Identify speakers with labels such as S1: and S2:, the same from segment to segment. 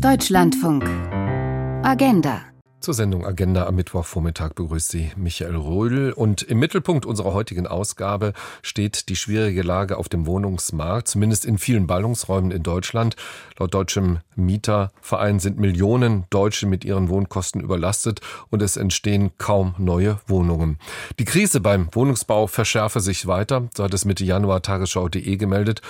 S1: Deutschlandfunk. Agenda.
S2: Zur Sendung Agenda am Mittwochvormittag begrüßt Sie Michael Rödel. Und im Mittelpunkt unserer heutigen Ausgabe steht die schwierige Lage auf dem Wohnungsmarkt, zumindest in vielen Ballungsräumen in Deutschland. Laut deutschem Mieterverein sind Millionen Deutsche mit ihren Wohnkosten überlastet und es entstehen kaum neue Wohnungen. Die Krise beim Wohnungsbau verschärfe sich weiter, so hat es Mitte Januar Tagesschau.de gemeldet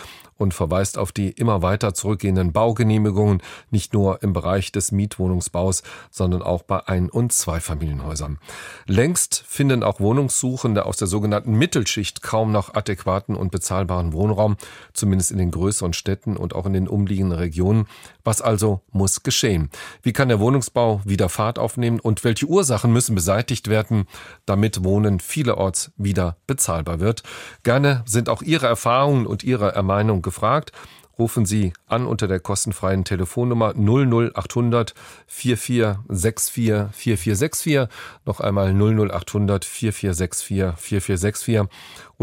S2: und verweist auf die immer weiter zurückgehenden Baugenehmigungen, nicht nur im Bereich des Mietwohnungsbaus, sondern auch bei Ein- und Zweifamilienhäusern. Längst finden auch Wohnungssuchende aus der sogenannten Mittelschicht kaum noch adäquaten und bezahlbaren Wohnraum, zumindest in den größeren Städten und auch in den umliegenden Regionen. Was also muss geschehen? Wie kann der Wohnungsbau wieder Fahrt aufnehmen und welche Ursachen müssen beseitigt werden, damit Wohnen vielerorts wieder bezahlbar wird? Gerne sind auch Ihre Erfahrungen und Ihre Ermeinung gefragt. Rufen Sie an unter der kostenfreien Telefonnummer 00800 4464 4464. Noch einmal 00800 4464 4464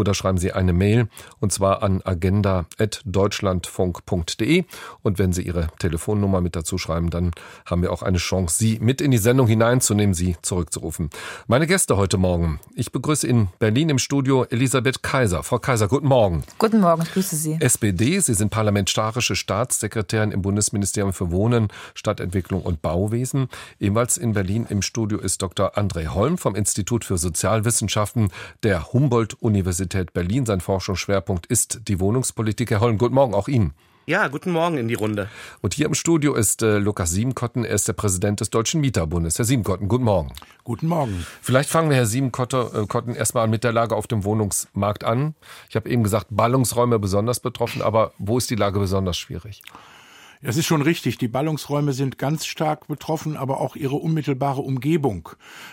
S2: oder schreiben Sie eine Mail und zwar an agenda.deutschlandfunk.de. Und wenn Sie Ihre Telefonnummer mit dazu schreiben, dann haben wir auch eine Chance, Sie mit in die Sendung hineinzunehmen, Sie zurückzurufen. Meine Gäste heute Morgen. Ich begrüße in Berlin im Studio Elisabeth Kaiser. Frau Kaiser, guten Morgen.
S3: Guten Morgen, ich grüße Sie.
S2: SPD, Sie sind parlamentarische Staatssekretärin im Bundesministerium für Wohnen, Stadtentwicklung und Bauwesen. Ebenfalls in Berlin im Studio ist Dr. André Holm vom Institut für Sozialwissenschaften der Humboldt-Universität Universität Berlin. Sein Forschungsschwerpunkt ist die Wohnungspolitik. Herr Holm, guten Morgen auch Ihnen.
S4: Ja, guten Morgen in die Runde.
S2: Und hier im Studio ist äh, Lukas Siebenkotten. Er ist der Präsident des Deutschen Mieterbundes. Herr Siebenkotten, guten Morgen.
S5: Guten Morgen.
S2: Vielleicht fangen wir, Herr Siebenkotten, erstmal mit der Lage auf dem Wohnungsmarkt an. Ich habe eben gesagt, Ballungsräume besonders betroffen, aber wo ist die Lage besonders schwierig?
S5: Das ist schon richtig. Die Ballungsräume sind ganz stark betroffen, aber auch ihre unmittelbare Umgebung.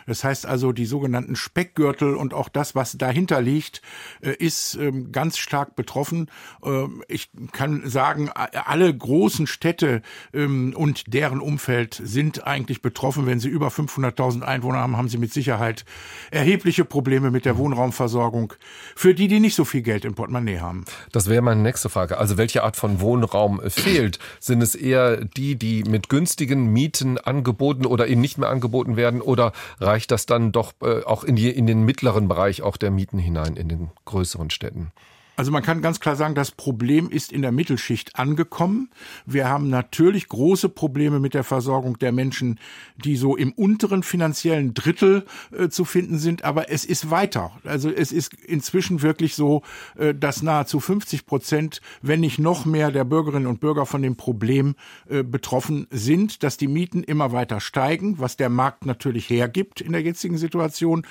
S5: Das heißt also, die sogenannten Speckgürtel und auch das, was dahinter liegt, äh, ist ähm, ganz stark betroffen. Ähm, ich kann sagen, alle großen Städte ähm, und deren Umfeld sind eigentlich betroffen. Wenn sie über 500.000 Einwohner haben, haben sie mit Sicherheit erhebliche Probleme mit der Wohnraumversorgung für die, die nicht so viel Geld im Portemonnaie haben.
S2: Das wäre meine nächste Frage. Also welche Art von Wohnraum fehlt? Sind sind es eher die, die mit günstigen Mieten angeboten oder eben nicht mehr angeboten werden? Oder reicht das dann doch äh, auch in, die, in den mittleren Bereich auch der Mieten hinein, in den größeren Städten?
S5: Also man kann ganz klar sagen, das Problem ist in der Mittelschicht angekommen. Wir haben natürlich große Probleme mit der Versorgung der Menschen, die so im unteren finanziellen Drittel äh, zu finden sind, aber es ist weiter. Also es ist inzwischen wirklich so, äh, dass nahezu 50 Prozent, wenn nicht noch mehr der Bürgerinnen und Bürger von dem Problem äh, betroffen sind, dass die Mieten immer weiter steigen, was der Markt natürlich hergibt in der jetzigen Situation.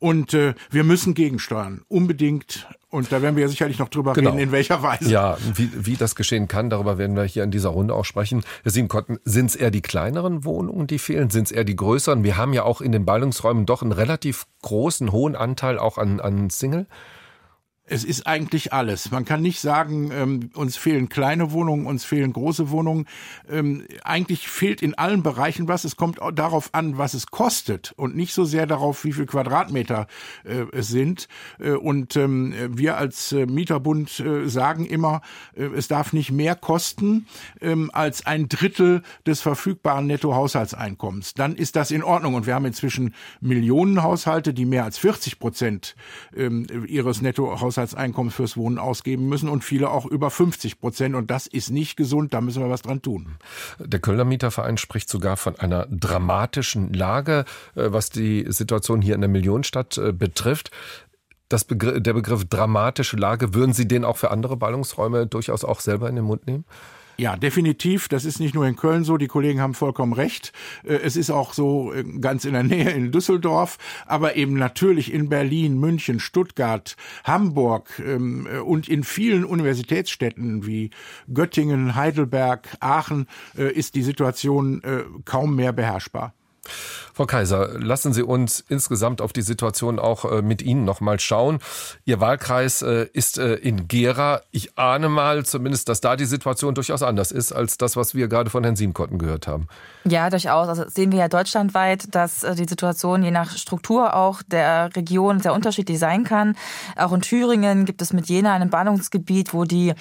S5: Und äh, wir müssen gegensteuern, unbedingt. Und da werden wir ja sicherlich noch drüber genau. reden, in welcher Weise.
S2: Ja, wie, wie das geschehen kann, darüber werden wir hier in dieser Runde auch sprechen. Herr Siebenkotten, sind es eher die kleineren Wohnungen, die fehlen? Sind es eher die größeren? Wir haben ja auch in den Ballungsräumen doch einen relativ großen, hohen Anteil auch an, an Single.
S5: Es ist eigentlich alles. Man kann nicht sagen, ähm, uns fehlen kleine Wohnungen, uns fehlen große Wohnungen. Ähm, eigentlich fehlt in allen Bereichen was. Es kommt darauf an, was es kostet und nicht so sehr darauf, wie viel Quadratmeter äh, es sind. Äh, und ähm, wir als äh, Mieterbund äh, sagen immer, äh, es darf nicht mehr kosten ähm, als ein Drittel des verfügbaren Nettohaushaltseinkommens. Dann ist das in Ordnung. Und wir haben inzwischen Millionen Haushalte, die mehr als 40 Prozent ähm, ihres Nettohaushalts Haushaltseinkommen fürs Wohnen ausgeben müssen und viele auch über 50 Prozent. Und das ist nicht gesund, da müssen wir was dran tun.
S2: Der Kölner Mieterverein spricht sogar von einer dramatischen Lage, äh, was die Situation hier in der Millionenstadt äh, betrifft. Begriff, der Begriff dramatische Lage, würden Sie den auch für andere Ballungsräume durchaus auch selber in den Mund nehmen?
S5: Ja, definitiv. Das ist nicht nur in Köln so. Die Kollegen haben vollkommen recht. Äh, es ist auch so äh, ganz in der Nähe in Düsseldorf, aber eben natürlich in Berlin, München, Stuttgart, Hamburg ähm, äh, und in vielen Universitätsstädten wie Göttingen, Heidelberg, Aachen ist die Situation kaum mehr beherrschbar.
S2: Frau Kaiser, lassen Sie uns insgesamt auf die Situation auch äh, mit Ihnen nochmal schauen. Ihr Wahlkreis äh, ist äh, in Gera. Ich ahne mal zumindest, dass da die Situation durchaus anders ist als das, was wir gerade von Herrn Siemkotten gehört haben.
S3: Ja, durchaus. Also sehen wir ja deutschlandweit, dass die Situation je nach Struktur auch der Region sehr unterschiedlich sein kann. Auch in Thüringen gibt es mit Jena ein Ballungsgebiet, wo die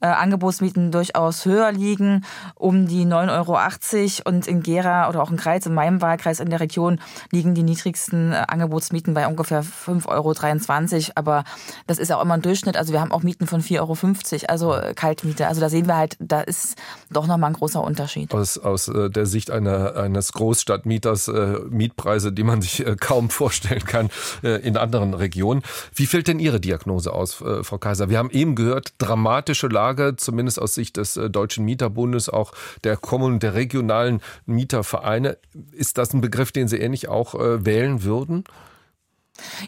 S3: Angebotsmieten durchaus höher liegen, um die 9,80 Euro. Und in Gera oder auch in Kreiz, in meinem Wahlkreis in der Region, liegen die niedrigsten äh, Angebotsmieten bei ungefähr 5,23 Euro. Aber das ist auch immer ein Durchschnitt. Also wir haben auch Mieten von 4,50 Euro, also äh, Kaltmiete. Also da sehen wir halt, da ist doch nochmal ein großer Unterschied.
S2: Aus, aus äh, der Sicht einer, eines Großstadtmieters äh, Mietpreise, die man sich kaum vorstellen kann äh, in anderen Regionen. Wie fällt denn Ihre Diagnose aus, Frau Kaiser? Wir haben eben gehört, dramatische Lage, zumindest aus Sicht des Deutschen Mieterbundes, auch der Kommunen, der regionalen Mietervereine. Ist das ein Begriff, den Sie ähnlich auch äh, wählen würden?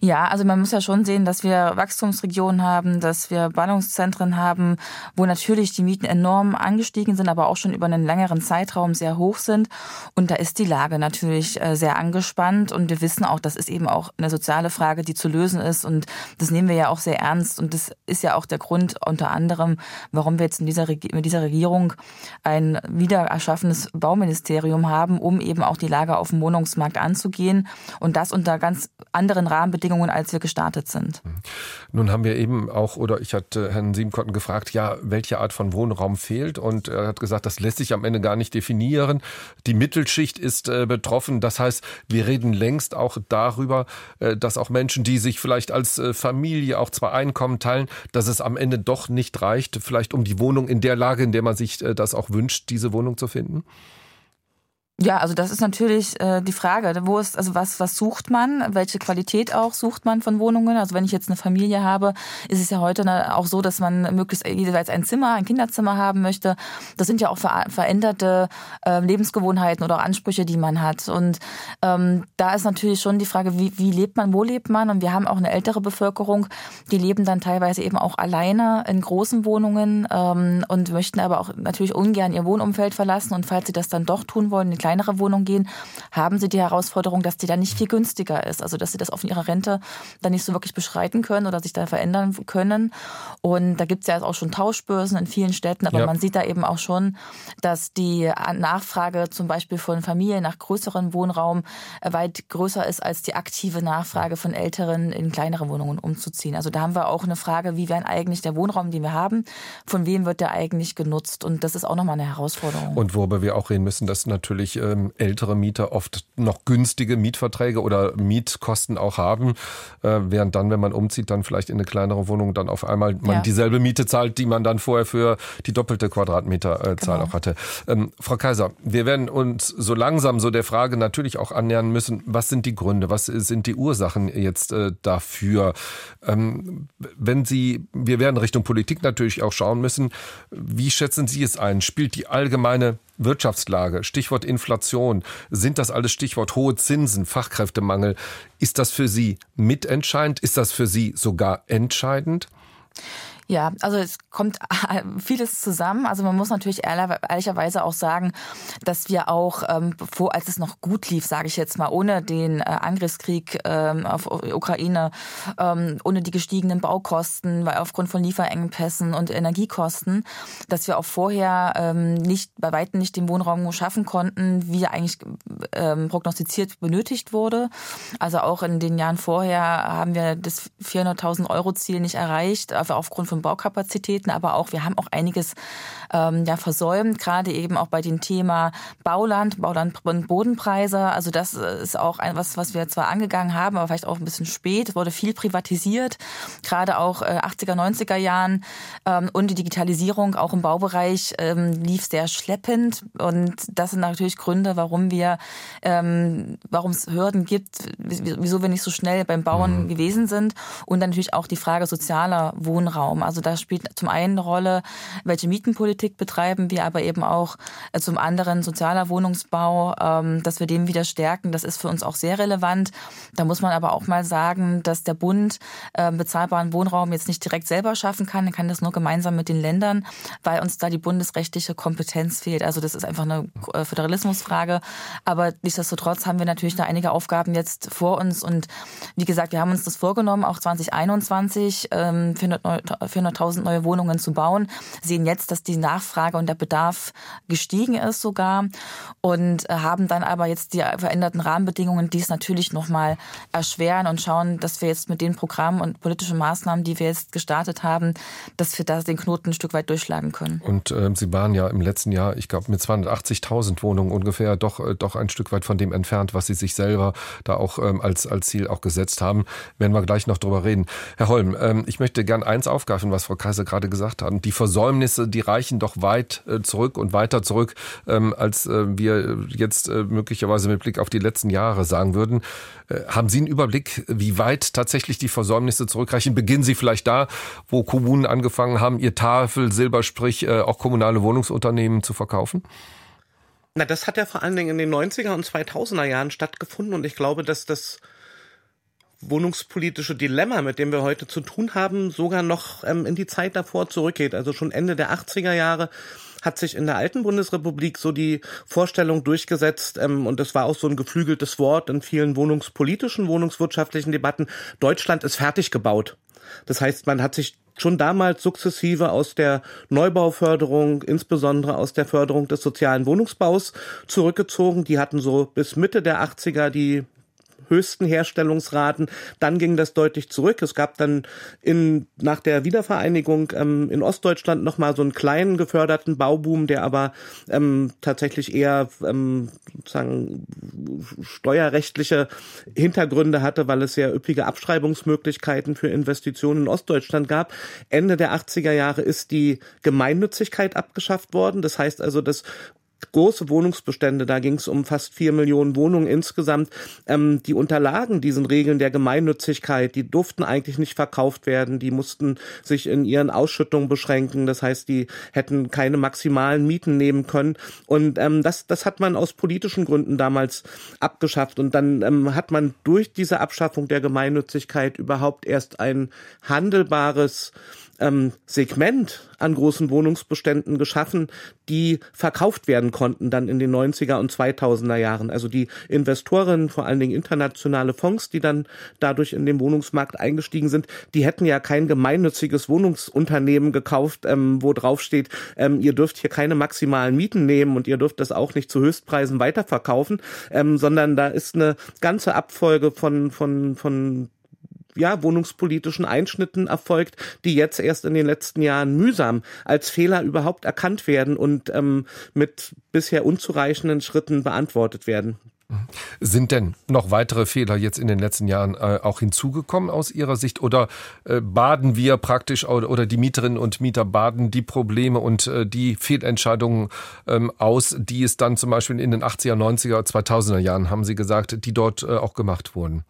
S3: Ja, also man muss ja schon sehen, dass wir Wachstumsregionen haben, dass wir Ballungszentren haben, wo natürlich die Mieten enorm angestiegen sind, aber auch schon über einen längeren Zeitraum sehr hoch sind. Und da ist die Lage natürlich äh, sehr angespannt. Und wir wissen auch, das ist eben auch eine soziale Frage, die zu lösen ist. Und das nehmen wir ja auch sehr ernst. Und das ist ja auch der Grund unter anderem, warum wir jetzt in dieser, mit dieser Regierung ein wieder erschaffenes Bauministerium haben, um eben auch die Lage auf dem Wohnungsmarkt anzugehen. Und das unter ganz anderen Rahmenbedingungen Rahmenbedingungen, als wir gestartet sind. Mhm.
S2: Nun haben wir eben auch, oder ich hatte Herrn Siebenkotten gefragt, ja, welche Art von Wohnraum fehlt? Und er hat gesagt, das lässt sich am Ende gar nicht definieren. Die Mittelschicht ist äh, betroffen. Das heißt, wir reden längst auch darüber, äh, dass auch Menschen, die sich vielleicht als äh, Familie auch zwei Einkommen teilen, dass es am Ende doch nicht reicht, vielleicht um die Wohnung in der Lage, in der man sich äh, das auch wünscht, diese Wohnung zu finden?
S3: Ja, also das ist natürlich äh, die Frage, wo ist also was was sucht man, welche Qualität auch sucht man von Wohnungen? Also wenn ich jetzt eine Familie habe, ist es ja heute auch so, dass man möglichst jeweils ein Zimmer, ein Kinderzimmer haben möchte. Das sind ja auch ver veränderte äh, Lebensgewohnheiten oder Ansprüche, die man hat. Und ähm, da ist natürlich schon die Frage, wie, wie lebt man, wo lebt man? Und wir haben auch eine ältere Bevölkerung, die leben dann teilweise eben auch alleine in großen Wohnungen ähm, und möchten aber auch natürlich ungern ihr Wohnumfeld verlassen. Und falls sie das dann doch tun wollen, kleinere Wohnung gehen, haben sie die Herausforderung, dass die dann nicht viel günstiger ist. Also dass sie das auf ihrer Rente dann nicht so wirklich beschreiten können oder sich da verändern können. Und da gibt es ja auch schon Tauschbörsen in vielen Städten, aber ja. man sieht da eben auch schon, dass die Nachfrage zum Beispiel von Familien nach größerem Wohnraum weit größer ist als die aktive Nachfrage von Älteren in kleinere Wohnungen umzuziehen. Also da haben wir auch eine Frage, wie wäre eigentlich der Wohnraum, den wir haben, von wem wird der eigentlich genutzt? Und das ist auch nochmal eine Herausforderung.
S2: Und worüber wir auch reden müssen, dass natürlich ähm, ältere Mieter oft noch günstige Mietverträge oder Mietkosten auch haben, äh, während dann, wenn man umzieht, dann vielleicht in eine kleinere Wohnung dann auf einmal man ja. dieselbe Miete zahlt, die man dann vorher für die doppelte Quadratmeterzahl äh, genau. auch hatte. Ähm, Frau Kaiser, wir werden uns so langsam so der Frage natürlich auch annähern müssen, was sind die Gründe, was sind die Ursachen jetzt äh, dafür? Ähm, wenn Sie, wir werden Richtung Politik natürlich auch schauen müssen, wie schätzen Sie es ein? Spielt die allgemeine Wirtschaftslage, Stichwort Inflation, sind das alles Stichwort hohe Zinsen, Fachkräftemangel. Ist das für Sie mitentscheidend? Ist das für Sie sogar entscheidend?
S3: Ja, also es kommt vieles zusammen. Also man muss natürlich ehrlicherweise auch sagen, dass wir auch, ähm, bevor, als es noch gut lief, sage ich jetzt mal, ohne den äh, Angriffskrieg ähm, auf Ukraine, ähm, ohne die gestiegenen Baukosten, weil aufgrund von Lieferengpässen und Energiekosten, dass wir auch vorher ähm, nicht bei weitem nicht den Wohnraum schaffen konnten, wie er eigentlich ähm, prognostiziert benötigt wurde. Also auch in den Jahren vorher haben wir das 400.000 Euro Ziel nicht erreicht, aufgrund von von Baukapazitäten, aber auch wir haben auch einiges ähm, ja versäumt, gerade eben auch bei dem Thema Bauland, Bauland und Bodenpreise. Also das ist auch ein, was, was wir zwar angegangen haben, aber vielleicht auch ein bisschen spät. Es wurde viel privatisiert, gerade auch äh, 80er, 90er Jahren ähm, und die Digitalisierung auch im Baubereich ähm, lief sehr schleppend und das sind natürlich Gründe, warum wir, ähm, warum es Hürden gibt, wieso wir nicht so schnell beim Bauen mhm. gewesen sind und dann natürlich auch die Frage sozialer Wohnraum. Also da spielt zum einen eine Rolle, welche Mietenpolitik betreiben wir, aber eben auch äh, zum anderen sozialer Wohnungsbau, ähm, dass wir den wieder stärken. Das ist für uns auch sehr relevant. Da muss man aber auch mal sagen, dass der Bund äh, bezahlbaren Wohnraum jetzt nicht direkt selber schaffen kann. Er kann das nur gemeinsam mit den Ländern, weil uns da die bundesrechtliche Kompetenz fehlt. Also das ist einfach eine äh, Föderalismusfrage. Aber nichtsdestotrotz haben wir natürlich da einige Aufgaben jetzt vor uns. Und wie gesagt, wir haben uns das vorgenommen, auch 2021 ähm, 400.000 neue Wohnungen zu bauen. Sehen jetzt, dass die Nachfrage und der Bedarf gestiegen ist sogar und äh, haben dann aber jetzt die veränderten Rahmenbedingungen, die es natürlich nochmal erschweren und schauen, dass wir jetzt mit den Programmen und politischen Maßnahmen, die wir jetzt gestartet haben, dass wir da den Knoten ein Stück weit durchschlagen können.
S2: Und äh, Sie waren ja im letzten Jahr, ich glaube, mit 280.000 Wohnungen ungefähr doch, äh, doch ein Stück weit von dem entfernt, was Sie sich selber da auch ähm, als, als Ziel auch gesetzt haben. Werden wir gleich noch drüber reden. Herr Holm, ähm, ich möchte gern eins aufgreifen, was Frau Kaiser gerade gesagt hat. Die Versäumnisse, die reichen doch weit äh, zurück und weiter zurück, ähm, als äh, wir jetzt äh, möglicherweise mit Blick auf die letzten Jahre sagen würden. Haben Sie einen Überblick, wie weit tatsächlich die Versäumnisse zurückreichen? Beginnen Sie vielleicht da, wo Kommunen angefangen haben, ihr Tafel, Silber, sprich auch kommunale Wohnungsunternehmen zu verkaufen?
S4: Na, das hat ja vor allen Dingen in den 90er und 2000er Jahren stattgefunden und ich glaube, dass das wohnungspolitische Dilemma, mit dem wir heute zu tun haben, sogar noch ähm, in die Zeit davor zurückgeht. Also schon Ende der 80er Jahre hat sich in der alten Bundesrepublik so die Vorstellung durchgesetzt, ähm, und das war auch so ein geflügeltes Wort in vielen wohnungspolitischen, wohnungswirtschaftlichen Debatten, Deutschland ist fertig gebaut. Das heißt, man hat sich schon damals sukzessive aus der Neubauförderung, insbesondere aus der Förderung des sozialen Wohnungsbaus zurückgezogen. Die hatten so bis Mitte der 80er die höchsten Herstellungsraten. Dann ging das deutlich zurück. Es gab dann in, nach der Wiedervereinigung ähm, in Ostdeutschland nochmal so einen kleinen geförderten Bauboom, der aber ähm, tatsächlich eher ähm, sozusagen steuerrechtliche Hintergründe hatte, weil es sehr üppige Abschreibungsmöglichkeiten für Investitionen in Ostdeutschland gab. Ende der 80er Jahre ist die Gemeinnützigkeit abgeschafft worden. Das heißt also, dass große Wohnungsbestände, da ging es um fast vier Millionen Wohnungen insgesamt, ähm, die unterlagen diesen Regeln der Gemeinnützigkeit, die durften eigentlich nicht verkauft werden, die mussten sich in ihren Ausschüttungen beschränken, das heißt, die hätten keine maximalen Mieten nehmen können. Und ähm, das, das hat man aus politischen Gründen damals abgeschafft. Und dann ähm, hat man durch diese Abschaffung der Gemeinnützigkeit überhaupt erst ein handelbares ähm, Segment an großen Wohnungsbeständen geschaffen, die verkauft werden konnten dann in den 90er und 2000er Jahren. Also die Investoren, vor allen Dingen internationale Fonds, die dann dadurch in den Wohnungsmarkt eingestiegen sind, die hätten ja kein gemeinnütziges Wohnungsunternehmen gekauft, ähm, wo drauf steht, ähm, ihr dürft hier keine maximalen Mieten nehmen und ihr dürft das auch nicht zu Höchstpreisen weiterverkaufen, ähm, sondern da ist eine ganze Abfolge von, von, von ja, wohnungspolitischen Einschnitten erfolgt, die jetzt erst in den letzten Jahren mühsam als Fehler überhaupt erkannt werden und ähm, mit bisher unzureichenden Schritten beantwortet werden.
S2: Sind denn noch weitere Fehler jetzt in den letzten Jahren äh, auch hinzugekommen aus Ihrer Sicht oder äh, baden wir praktisch oder, oder, die Mieterinnen und Mieter baden die Probleme und äh, die Fehlentscheidungen ähm, aus, die es dann zum Beispiel in den 80er, 90er, 2000er Jahren, haben Sie gesagt, die dort äh, auch gemacht wurden?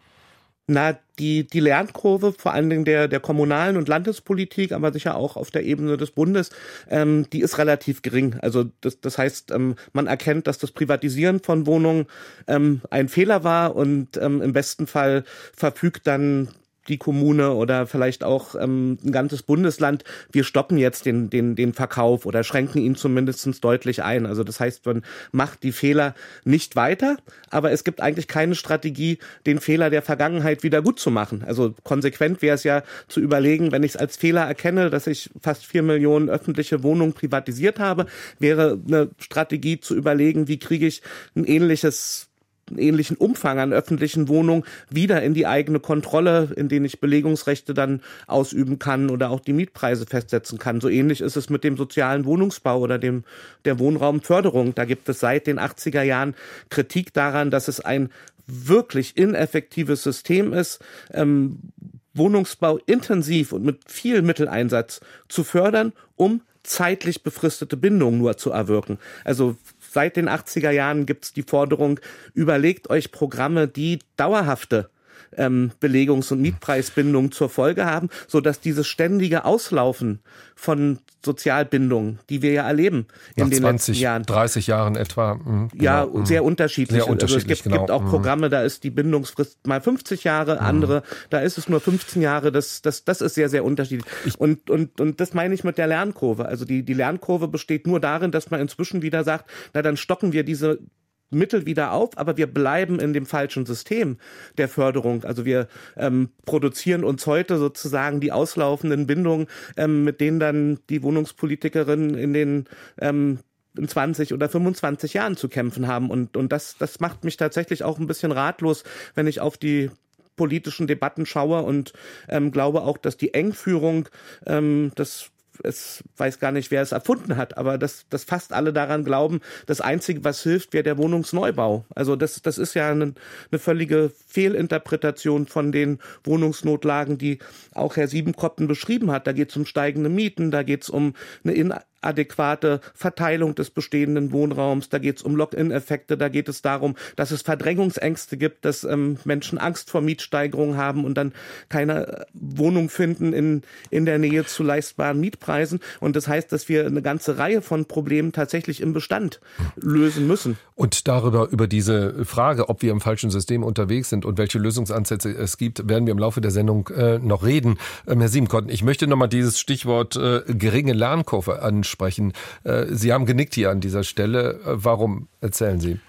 S4: Na, die, die Lernkurve, vor allen Dingen der, der kommunalen und Landespolitik, aber sicher auch auf der Ebene des Bundes, ähm, die ist relativ gering. Also das, das heißt, ähm, man erkennt, dass das Privatisieren von Wohnungen ähm, ein Fehler war und ähm, im besten Fall verfügt dann die Kommune oder vielleicht auch ähm, ein ganzes Bundesland, wir stoppen jetzt den, den, den Verkauf oder schränken ihn zumindest deutlich ein. Also das heißt, man macht die Fehler nicht weiter, aber es gibt eigentlich keine Strategie, den Fehler der Vergangenheit wieder gut zu machen. Also konsequent wäre es ja zu überlegen, wenn ich es als Fehler erkenne, dass ich fast vier Millionen öffentliche Wohnungen privatisiert habe, wäre eine Strategie zu überlegen, wie kriege ich ein ähnliches ähnlichen Umfang an öffentlichen Wohnungen wieder in die eigene Kontrolle, in denen ich Belegungsrechte dann ausüben kann oder auch die Mietpreise festsetzen kann. So ähnlich ist es mit dem sozialen Wohnungsbau oder dem, der Wohnraumförderung. Da gibt es seit den 80er Jahren Kritik daran, dass es ein wirklich ineffektives System ist, ähm, Wohnungsbau intensiv und mit viel Mitteleinsatz zu fördern, um zeitlich befristete Bindungen nur zu erwirken. Also seit den 80er Jahren gibt es die Forderung, überlegt euch Programme, die dauerhafte ähm, Belegungs- und Mietpreisbindung zur Folge haben, so dass dieses ständige Auslaufen von Sozialbindungen, die wir ja erleben in
S2: Nach
S4: den
S2: 20,
S4: letzten Jahren.
S2: 30 Jahren etwa.
S4: Mhm, ja, genau. sehr unterschiedlich.
S2: Sehr unterschiedlich
S4: also es gibt,
S2: genau.
S4: gibt auch mhm. Programme, da ist die Bindungsfrist mal 50 Jahre, mhm. andere, da ist es nur 15 Jahre. Das, das, das ist sehr, sehr unterschiedlich. Ich und, und, und das meine ich mit der Lernkurve. Also die, die Lernkurve besteht nur darin, dass man inzwischen wieder sagt, na dann stocken wir diese Mittel wieder auf, aber wir bleiben in dem falschen System der Förderung. Also wir ähm, produzieren uns heute sozusagen die auslaufenden Bindungen, ähm, mit denen dann die Wohnungspolitikerinnen in den ähm, in 20 oder 25 Jahren zu kämpfen haben. Und, und das, das macht mich tatsächlich auch ein bisschen ratlos, wenn ich auf die politischen Debatten schaue und ähm, glaube auch, dass die Engführung ähm, des es weiß gar nicht, wer es erfunden hat, aber dass, dass fast alle daran glauben, das Einzige, was hilft, wäre der Wohnungsneubau. Also das, das ist ja eine, eine völlige Fehlinterpretation von den Wohnungsnotlagen, die auch Herr Siebenkoppen beschrieben hat. Da geht es um steigende Mieten, da geht es um eine adäquate Verteilung des bestehenden Wohnraums, da geht es um Lock-in-Effekte, da geht es darum, dass es Verdrängungsängste gibt, dass ähm, Menschen Angst vor Mietsteigerungen haben und dann keine äh, Wohnung finden in, in der Nähe zu leistbaren Mietpreisen. Und das heißt, dass wir eine ganze Reihe von Problemen tatsächlich im Bestand lösen müssen.
S2: Und darüber, über diese Frage, ob wir im falschen System unterwegs sind und welche Lösungsansätze es gibt, werden wir im Laufe der Sendung äh, noch reden. Ähm, Herr Siebenkotten, ich möchte nochmal dieses Stichwort äh, geringe Lernkurve ansprechen sprechen. Äh, Sie haben genickt hier an dieser Stelle. Äh, warum? Erzählen Sie.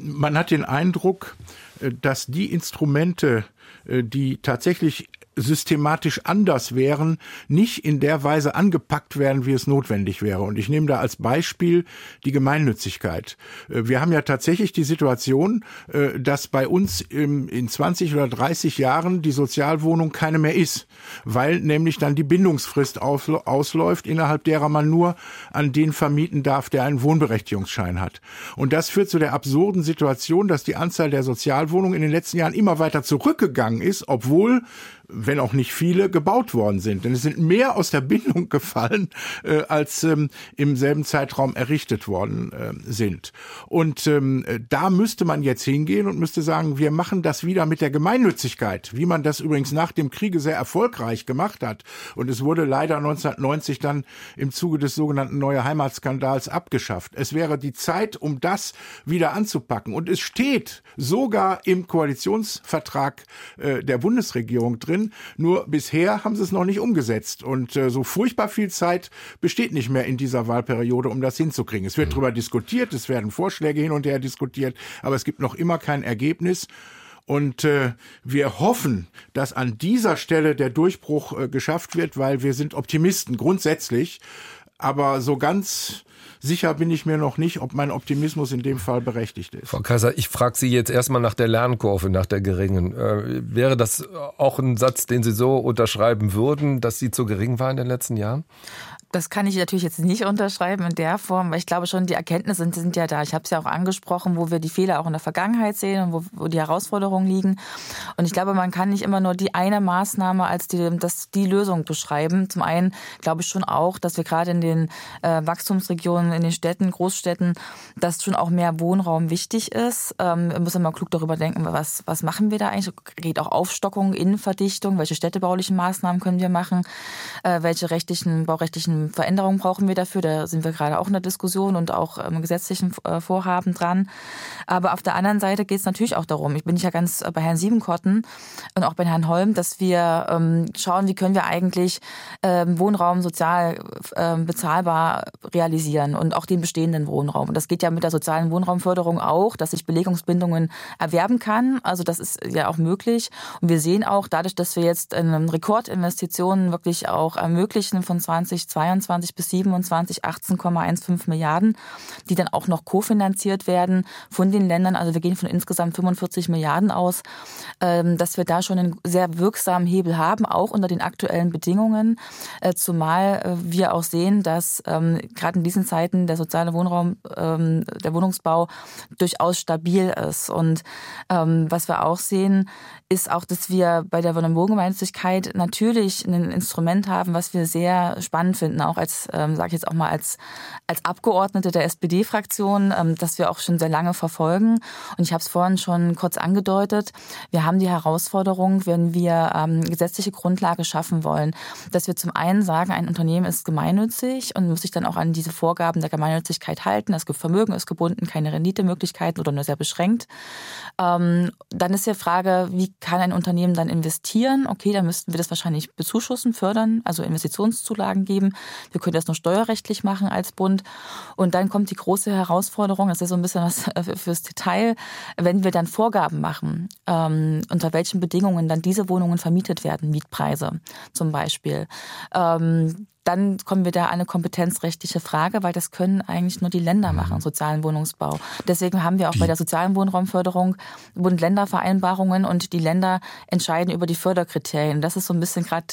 S5: Man hat den Eindruck, äh, dass die Instrumente, die tatsächlich systematisch anders wären, nicht in der Weise angepackt werden, wie es notwendig wäre. Und ich nehme da als Beispiel die Gemeinnützigkeit. Äh, wir haben ja tatsächlich die Situation, äh, dass bei uns in 20 oder 30 Jahren die Sozialwohnung keine mehr ist, weil nämlich dann die Bindungsfrist ausläuft, innerhalb derer man nur an den vermieten darf, der einen Wohnberechtigungsschein hat. Und das führt zu der absurden Situation, dass die Anzahl der Sozialwohnungen in den letzten Jahren immer weiter zurückgegangen ist, obwohl wenn auch nicht viele, gebaut worden sind. Denn es sind mehr aus der Bindung gefallen, äh, als ähm, im selben Zeitraum errichtet worden äh, sind. Und ähm, da müsste man jetzt hingehen und müsste sagen, wir machen das wieder mit der Gemeinnützigkeit, wie man das übrigens nach dem Kriege sehr erfolgreich gemacht hat. Und es wurde leider 1990 dann im Zuge des sogenannten Neue Heimatskandals abgeschafft. Es wäre die Zeit, um das wieder anzupacken. Und es steht sogar im Koalitionsvertrag äh, der Bundesregierung drin, drin. Nur bisher haben sie es noch nicht umgesetzt. Und äh, so furchtbar viel Zeit besteht nicht mehr in dieser Wahlperiode, um das hinzukriegen. Es wird mhm. darüber diskutiert, es werden Vorschläge hin und her diskutiert, aber es gibt noch immer kein Ergebnis. Und äh, wir hoffen, dass an dieser Stelle der Durchbruch äh, geschafft wird, weil wir sind Optimisten grundsätzlich. Aber so ganz sicher bin ich mir noch nicht, ob mein Optimismus in dem Fall berechtigt ist.
S2: Frau Kaiser, ich frage Sie jetzt erstmal nach der Lernkurve, nach der geringen. Äh, wäre das auch ein Satz, den Sie so unterschreiben würden, dass sie zu gering war in den letzten Jahren?
S3: Das kann ich natürlich jetzt nicht unterschreiben in der Form, weil ich glaube schon, die Erkenntnisse sind, sind ja da. Ich habe es ja auch angesprochen, wo wir die Fehler auch in der Vergangenheit sehen und wo, wo, die Herausforderungen liegen. Und ich glaube, man kann nicht immer nur die eine Maßnahme als die, das, die Lösung beschreiben. Zum einen glaube ich schon auch, dass wir gerade in den äh, Wachstumsregionen, in den Städten, Großstädten, dass schon auch mehr Wohnraum wichtig ist. Ähm, wir müssen mal klug darüber denken, was, was machen wir da eigentlich? Geht auch Aufstockung, Innenverdichtung, welche städtebaulichen Maßnahmen können wir machen, äh, welche rechtlichen, baurechtlichen Veränderungen brauchen wir dafür. Da sind wir gerade auch in der Diskussion und auch im gesetzlichen äh, Vorhaben dran. Aber auf der anderen Seite geht es natürlich auch darum, ich bin ja ganz bei Herrn Siebenkotten und auch bei Herrn Holm, dass wir ähm, schauen, wie können wir eigentlich ähm, Wohnraum sozial ähm, bezahlbar realisieren und auch den bestehenden Wohnraum. Und das geht ja mit der sozialen Wohnraumförderung auch, dass ich Belegungsbindungen erwerben kann. Also das ist ja auch möglich. Und wir sehen auch dadurch, dass wir jetzt Rekordinvestitionen wirklich auch ermöglichen von 2022 22 bis 27 18,15 Milliarden, die dann auch noch kofinanziert werden von den Ländern. Also wir gehen von insgesamt 45 Milliarden aus, ähm, dass wir da schon einen sehr wirksamen Hebel haben, auch unter den aktuellen Bedingungen. Äh, zumal äh, wir auch sehen, dass ähm, gerade in diesen Zeiten der soziale Wohnraum, ähm, der Wohnungsbau durchaus stabil ist. Und was wir auch sehen, ist auch, dass wir bei der Wohngemeinnützigkeit natürlich ein Instrument haben, was wir sehr spannend finden auch als, ähm, sage ich jetzt auch mal als, als Abgeordnete der SPD-Fraktion, ähm, dass wir auch schon sehr lange verfolgen. Und ich habe es vorhin schon kurz angedeutet. Wir haben die Herausforderung, wenn wir ähm, gesetzliche Grundlage schaffen wollen, dass wir zum einen sagen, ein Unternehmen ist gemeinnützig und muss sich dann auch an diese Vorgaben der Gemeinnützigkeit halten. Das Vermögen ist gebunden, keine Renditemöglichkeiten oder nur sehr beschränkt. Ähm, dann ist die Frage, wie kann ein Unternehmen dann investieren? Okay, dann müssten wir das wahrscheinlich bezuschussen, fördern, also Investitionszulagen geben. Wir können das nur steuerrechtlich machen als Bund. Und dann kommt die große Herausforderung, das ist so ein bisschen was fürs Detail, wenn wir dann Vorgaben machen, ähm, unter welchen Bedingungen dann diese Wohnungen vermietet werden, Mietpreise zum Beispiel. Ähm, dann kommen wir da an eine kompetenzrechtliche Frage, weil das können eigentlich nur die Länder machen, mhm. sozialen Wohnungsbau. Deswegen haben wir auch die. bei der sozialen Wohnraumförderung Bund-Länder-Vereinbarungen und die Länder entscheiden über die Förderkriterien. Das ist so ein bisschen gerade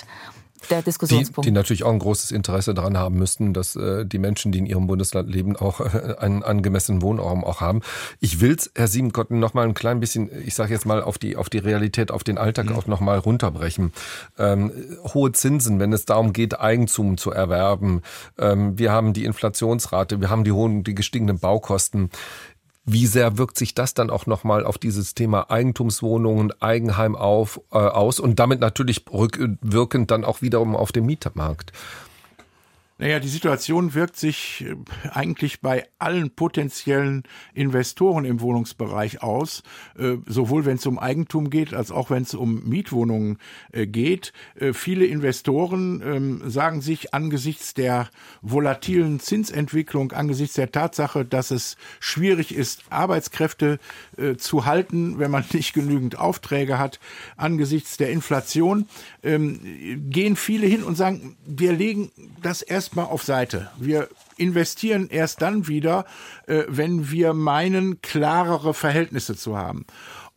S3: der Diskussionspunkt.
S2: Die, die, natürlich auch ein großes Interesse daran haben müssten, dass äh, die Menschen, die in ihrem Bundesland leben, auch äh, einen angemessenen Wohnraum auch haben. Ich will's, Herr Siebenkotten, noch mal ein klein bisschen, ich sage jetzt mal, auf die, auf die Realität, auf den Alltag mhm. auch noch mal runterbrechen. Ähm, hohe Zinsen, wenn es darum geht, Eigentum zu erwerben. Ähm, wir haben die Inflationsrate, wir haben die hohen, die gestiegenen Baukosten. Wie sehr wirkt sich das dann auch nochmal auf dieses Thema Eigentumswohnungen, Eigenheim auf, äh, aus und damit natürlich rückwirkend dann auch wiederum auf den Mietermarkt?
S5: Naja, die Situation wirkt sich äh, eigentlich bei allen potenziellen Investoren im Wohnungsbereich aus, äh, sowohl wenn es um Eigentum geht, als auch wenn es um Mietwohnungen äh, geht. Viele Investoren ähm, sagen sich angesichts der volatilen Zinsentwicklung, angesichts der Tatsache, dass es schwierig ist, Arbeitskräfte zu halten, wenn man nicht genügend Aufträge hat, angesichts der Inflation, ähm, gehen viele hin und sagen, wir legen das erst erstmal auf Seite. Wir investieren erst dann wieder, äh, wenn wir meinen, klarere Verhältnisse zu haben.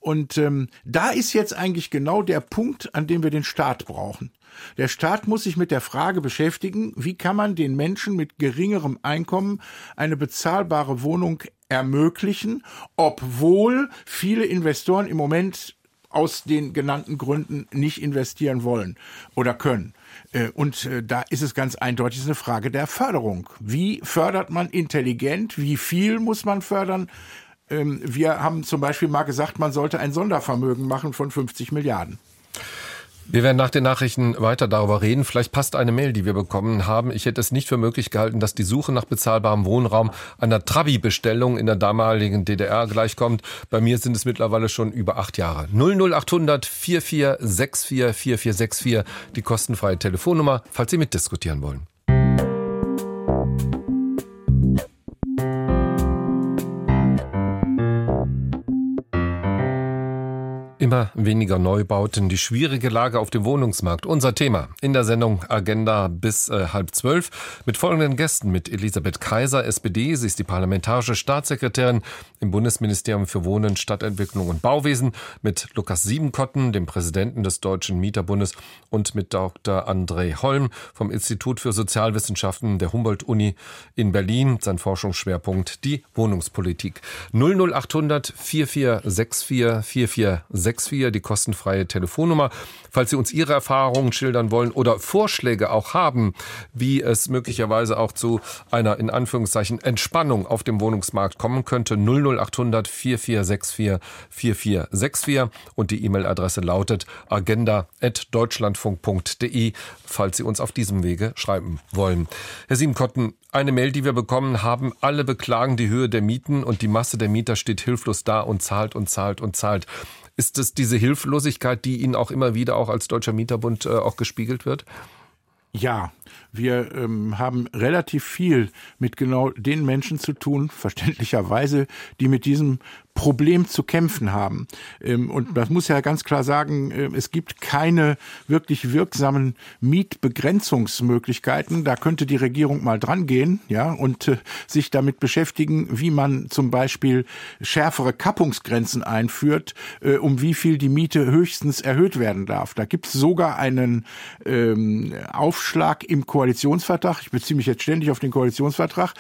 S5: Und ähm, da ist jetzt eigentlich genau der Punkt, an dem wir den Staat brauchen. Der Staat muss sich mit der Frage beschäftigen, wie kann man den Menschen mit geringerem Einkommen eine bezahlbare Wohnung ermöglichen, obwohl viele Investoren im Moment aus den genannten Gründen nicht investieren wollen oder können. Äh, und äh, da ist es ganz eindeutig eine Frage der Förderung. Wie fördert man intelligent? Wie viel muss man fördern? Ähm, wir haben zum Beispiel mal gesagt, man sollte ein Sondervermögen machen von 50 Milliarden.
S2: Wir werden nach den Nachrichten weiter darüber reden. Vielleicht passt eine Mail, die wir bekommen haben. Ich hätte es nicht für möglich gehalten, dass die Suche nach bezahlbarem Wohnraum einer Trabi-Bestellung in der damaligen DDR gleichkommt. Bei mir sind es mittlerweile schon über acht Jahre. 00800 4464 4464, die kostenfreie Telefonnummer, falls Sie mitdiskutieren wollen. Immer weniger Neubauten, die schwierige Lage auf dem Wohnungsmarkt. Unser Thema in der Sendung Agenda bis äh, halb zwölf mit folgenden Gästen. Mit Elisabeth Kaiser, SPD. Sie ist die parlamentarische Staatssekretärin im Bundesministerium für Wohnen, Stadtentwicklung und Bauwesen. Mit Lukas Siebenkotten, dem Präsidenten des Deutschen Mieterbundes. Und mit Dr. André Holm vom Institut für Sozialwissenschaften der Humboldt-Uni in Berlin. Sein Forschungsschwerpunkt die Wohnungspolitik. 00800 4464 4464 064, die kostenfreie Telefonnummer. Falls Sie uns Ihre Erfahrungen schildern wollen oder Vorschläge auch haben, wie es möglicherweise auch zu einer in Anführungszeichen Entspannung auf dem Wohnungsmarkt kommen könnte, 00800 4464 4464 und die E-Mail-Adresse lautet agenda.deutschlandfunk.de, falls Sie uns auf diesem Wege schreiben wollen. Herr Siebenkotten, eine Mail, die wir bekommen haben, alle beklagen die Höhe der Mieten und die Masse der Mieter steht hilflos da und zahlt und zahlt und zahlt. Ist es diese Hilflosigkeit, die Ihnen auch immer wieder auch als Deutscher Mieterbund äh, auch gespiegelt wird?
S5: Ja, wir ähm, haben relativ viel mit genau den Menschen zu tun, verständlicherweise, die mit diesem Problem zu kämpfen haben. Ähm, und das muss ja ganz klar sagen, äh, es gibt keine wirklich wirksamen Mietbegrenzungsmöglichkeiten. Da könnte die Regierung mal dran gehen, ja, und äh, sich damit beschäftigen, wie man zum Beispiel schärfere Kappungsgrenzen einführt, äh, um wie viel die Miete höchstens erhöht werden darf. Da gibt es sogar einen ähm, Aufschlag im Koalitionsvertrag, ich beziehe mich jetzt ständig auf den Koalitionsvertrag,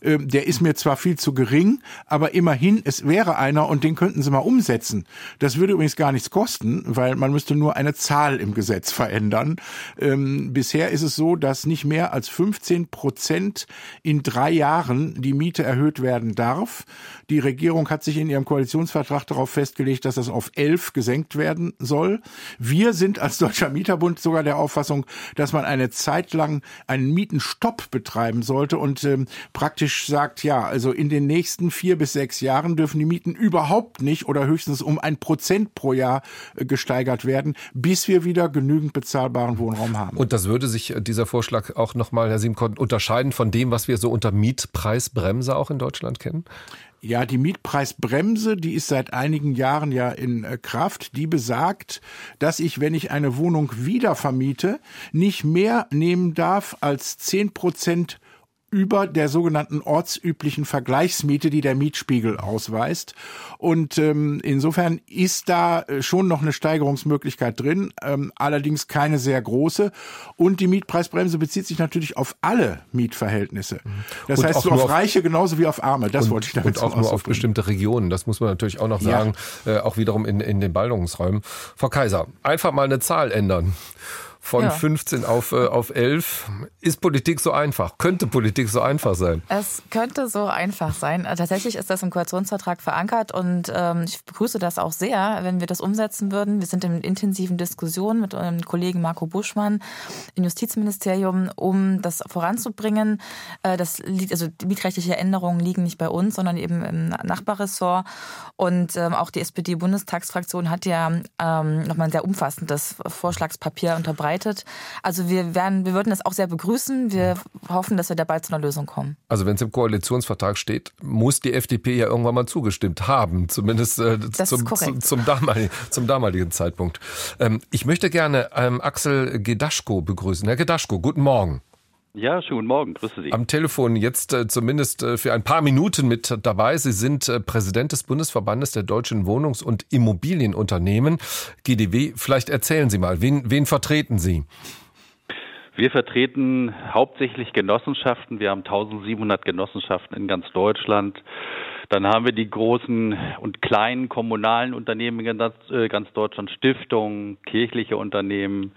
S5: äh, der ist mir zwar viel zu gering, aber immerhin, es wäre einer und den könnten sie mal umsetzen. Das würde übrigens gar nichts kosten, weil man müsste nur eine Zahl im Gesetz verändern. Ähm, bisher ist es so, dass nicht mehr als 15 Prozent in drei Jahren die Miete erhöht werden darf. Die Regierung hat sich in ihrem Koalitionsvertrag darauf festgelegt, dass das auf elf gesenkt werden soll. Wir sind als Deutscher Mieterbund sogar der Auffassung, dass man eine Zeit lang einen Mietenstopp betreiben sollte und ähm, praktisch sagt, ja, also in den nächsten vier bis sechs Jahren dürfen die Mieten überhaupt nicht oder höchstens um ein Prozent pro Jahr äh, gesteigert werden, bis wir wieder genügend bezahlbaren Wohnraum haben.
S2: Und das würde sich äh, dieser Vorschlag auch nochmal, Herr Siemkont, unterscheiden von dem, was wir so unter Mietpreisbremse auch in Deutschland kennen?
S5: Ja, die Mietpreisbremse, die ist seit einigen Jahren ja in äh, Kraft. Die besagt, dass ich, wenn ich eine Wohnung wieder vermiete, nicht mehr nehmen darf als zehn Prozent über der sogenannten ortsüblichen Vergleichsmiete, die der Mietspiegel ausweist. Und ähm, insofern ist da äh, schon noch eine Steigerungsmöglichkeit drin, ähm, allerdings keine sehr große. Und die Mietpreisbremse bezieht sich natürlich auf alle Mietverhältnisse. Das und heißt, so auf Reiche genauso wie auf Arme. Das und, wollte ich damit
S2: Und auch nur auf bestimmte Regionen. Das muss man natürlich auch noch sagen. Ja. Äh, auch wiederum in, in den Ballungsräumen. Frau Kaiser, einfach mal eine Zahl ändern von ja. 15 auf, äh, auf 11. Ist Politik so einfach? Könnte Politik so einfach sein?
S3: Es könnte so einfach sein. Äh, tatsächlich ist das im Koalitionsvertrag verankert und ähm, ich begrüße das auch sehr, wenn wir das umsetzen würden. Wir sind in intensiven Diskussionen mit einem Kollegen Marco Buschmann im Justizministerium, um das voranzubringen. Äh, das liegt, also die mietrechtliche Änderungen liegen nicht bei uns, sondern eben im Nachbarressort. Und ähm, auch die SPD-Bundestagsfraktion hat ja ähm, nochmal ein sehr umfassendes Vorschlagspapier unterbreitet begleitet. Also wir werden, wir würden das auch sehr begrüßen. Wir hoffen, dass wir dabei zu einer Lösung kommen.
S2: Also wenn es im Koalitionsvertrag steht, muss die FDP ja irgendwann mal zugestimmt haben, zumindest äh, zum, zum, zum, damaligen, zum, damaligen, Zeitpunkt. Ähm, ich möchte gerne ähm, Axel Gedaschko begrüßen. Herr Gedaschko, guten Morgen.
S6: Ja, schönen Morgen, grüße Sie.
S2: Am Telefon jetzt äh, zumindest äh, für ein paar Minuten mit dabei. Sie sind äh, Präsident des Bundesverbandes der deutschen Wohnungs- und Immobilienunternehmen, GDW. Vielleicht erzählen Sie mal, wen, wen vertreten Sie?
S6: Wir vertreten hauptsächlich Genossenschaften. Wir haben 1700 Genossenschaften in ganz Deutschland. Dann haben wir die großen und kleinen kommunalen Unternehmen in ganz, äh, ganz Deutschland, Stiftungen, kirchliche Unternehmen,